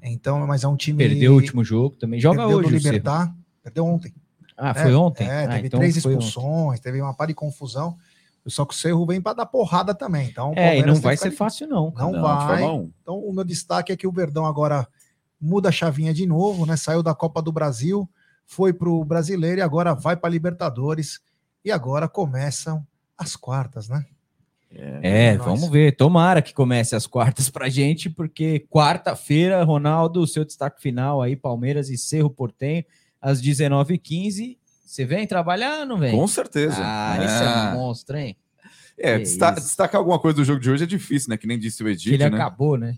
Então, mas é um time. Perdeu o último jogo também. Joga perdeu hoje. Libertar, perdeu ontem. Ah, É, foi ontem? É, Ah, teve então três foi ontem. expulsões, teve uma par de confusão. Só que o Cerro vem para dar porrada também. Então, É, e não vai ser fácil, não. Não, Não, vai. um. Então, o meu destaque é que o Verdão agora muda a chavinha de novo, né? Saiu da Copa do Brasil, foi para o Brasileiro e agora vai para Libertadores. E agora começam as quartas, né? É, Nós. vamos ver. Tomara que comece as quartas pra gente, porque quarta-feira, Ronaldo, seu destaque final aí, Palmeiras e Cerro Portenho, às 19h15. Você vem trabalhar ou não vem? Com certeza. Ah, esse é um monstro, hein? É, Que desta- isso. destacar alguma coisa do jogo de hoje é difícil, né? Que nem disse o Edith, ele né? acabou, né?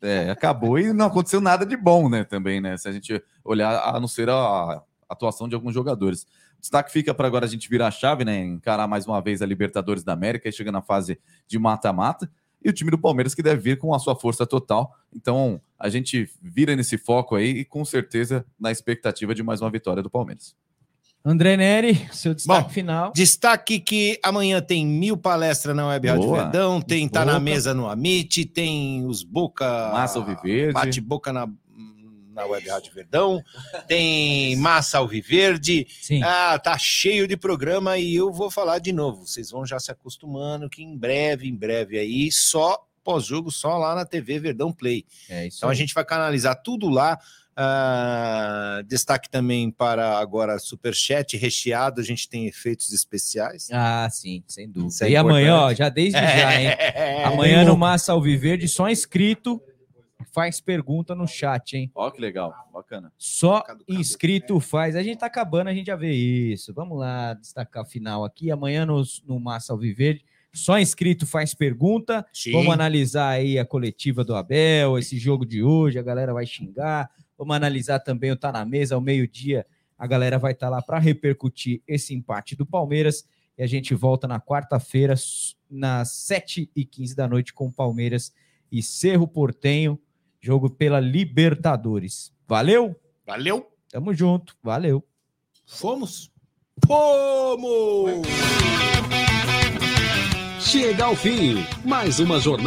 É, acabou e não aconteceu nada de bom, né? Também, né? Se a gente olhar, a não ser a atuação de alguns jogadores. O destaque fica para agora a gente virar a chave, né? Encarar mais uma vez a Libertadores da América e chega na fase de mata-mata. E o time do Palmeiras que deve vir com a sua força total. Então, a gente vira nesse foco aí e com certeza na expectativa de mais uma vitória do Palmeiras. André Neri, seu destaque Bom, final. Destaque que amanhã tem mil palestras na Web Rádio Boa. Verdão, tem Tá na Boca. Mesa no Amit, tem os Boca... Massa Alviverde. Bate-boca na, na Web Rádio Verdão, tem Massa Alviverde. Sim. Ah, tá cheio de programa e eu vou falar de novo. Vocês vão já se acostumando que em breve, em breve aí, só pós-jogo, só lá na TV Verdão Play. É isso Então a aí. gente vai canalizar tudo lá. Ah, destaque também para agora Superchat recheado, a gente tem efeitos especiais. Ah, sim, sem dúvida. Isso é e amanhã, ó, já desde já, hein? É, amanhã bem no louco. Massa Alviverde, só inscrito, faz pergunta no chat, hein? Ó, que legal, bacana. Só inscrito faz. A gente tá acabando, a gente já vê isso. Vamos lá, destacar a final aqui. Amanhã no, no Massa Alviverde, só inscrito faz pergunta. Sim. Vamos analisar aí a coletiva do Abel, esse jogo de hoje, a galera vai xingar. Vamos analisar também o Tá na Mesa, ao meio-dia, a galera vai estar lá para repercutir esse empate do Palmeiras. E a gente volta na quarta-feira, nas 7h15 da noite, com Palmeiras e Cerro Portenho, jogo pela Libertadores. Valeu? Valeu? Tamo junto, valeu. Fomos? Fomos! Chega ao fim, mais uma jornada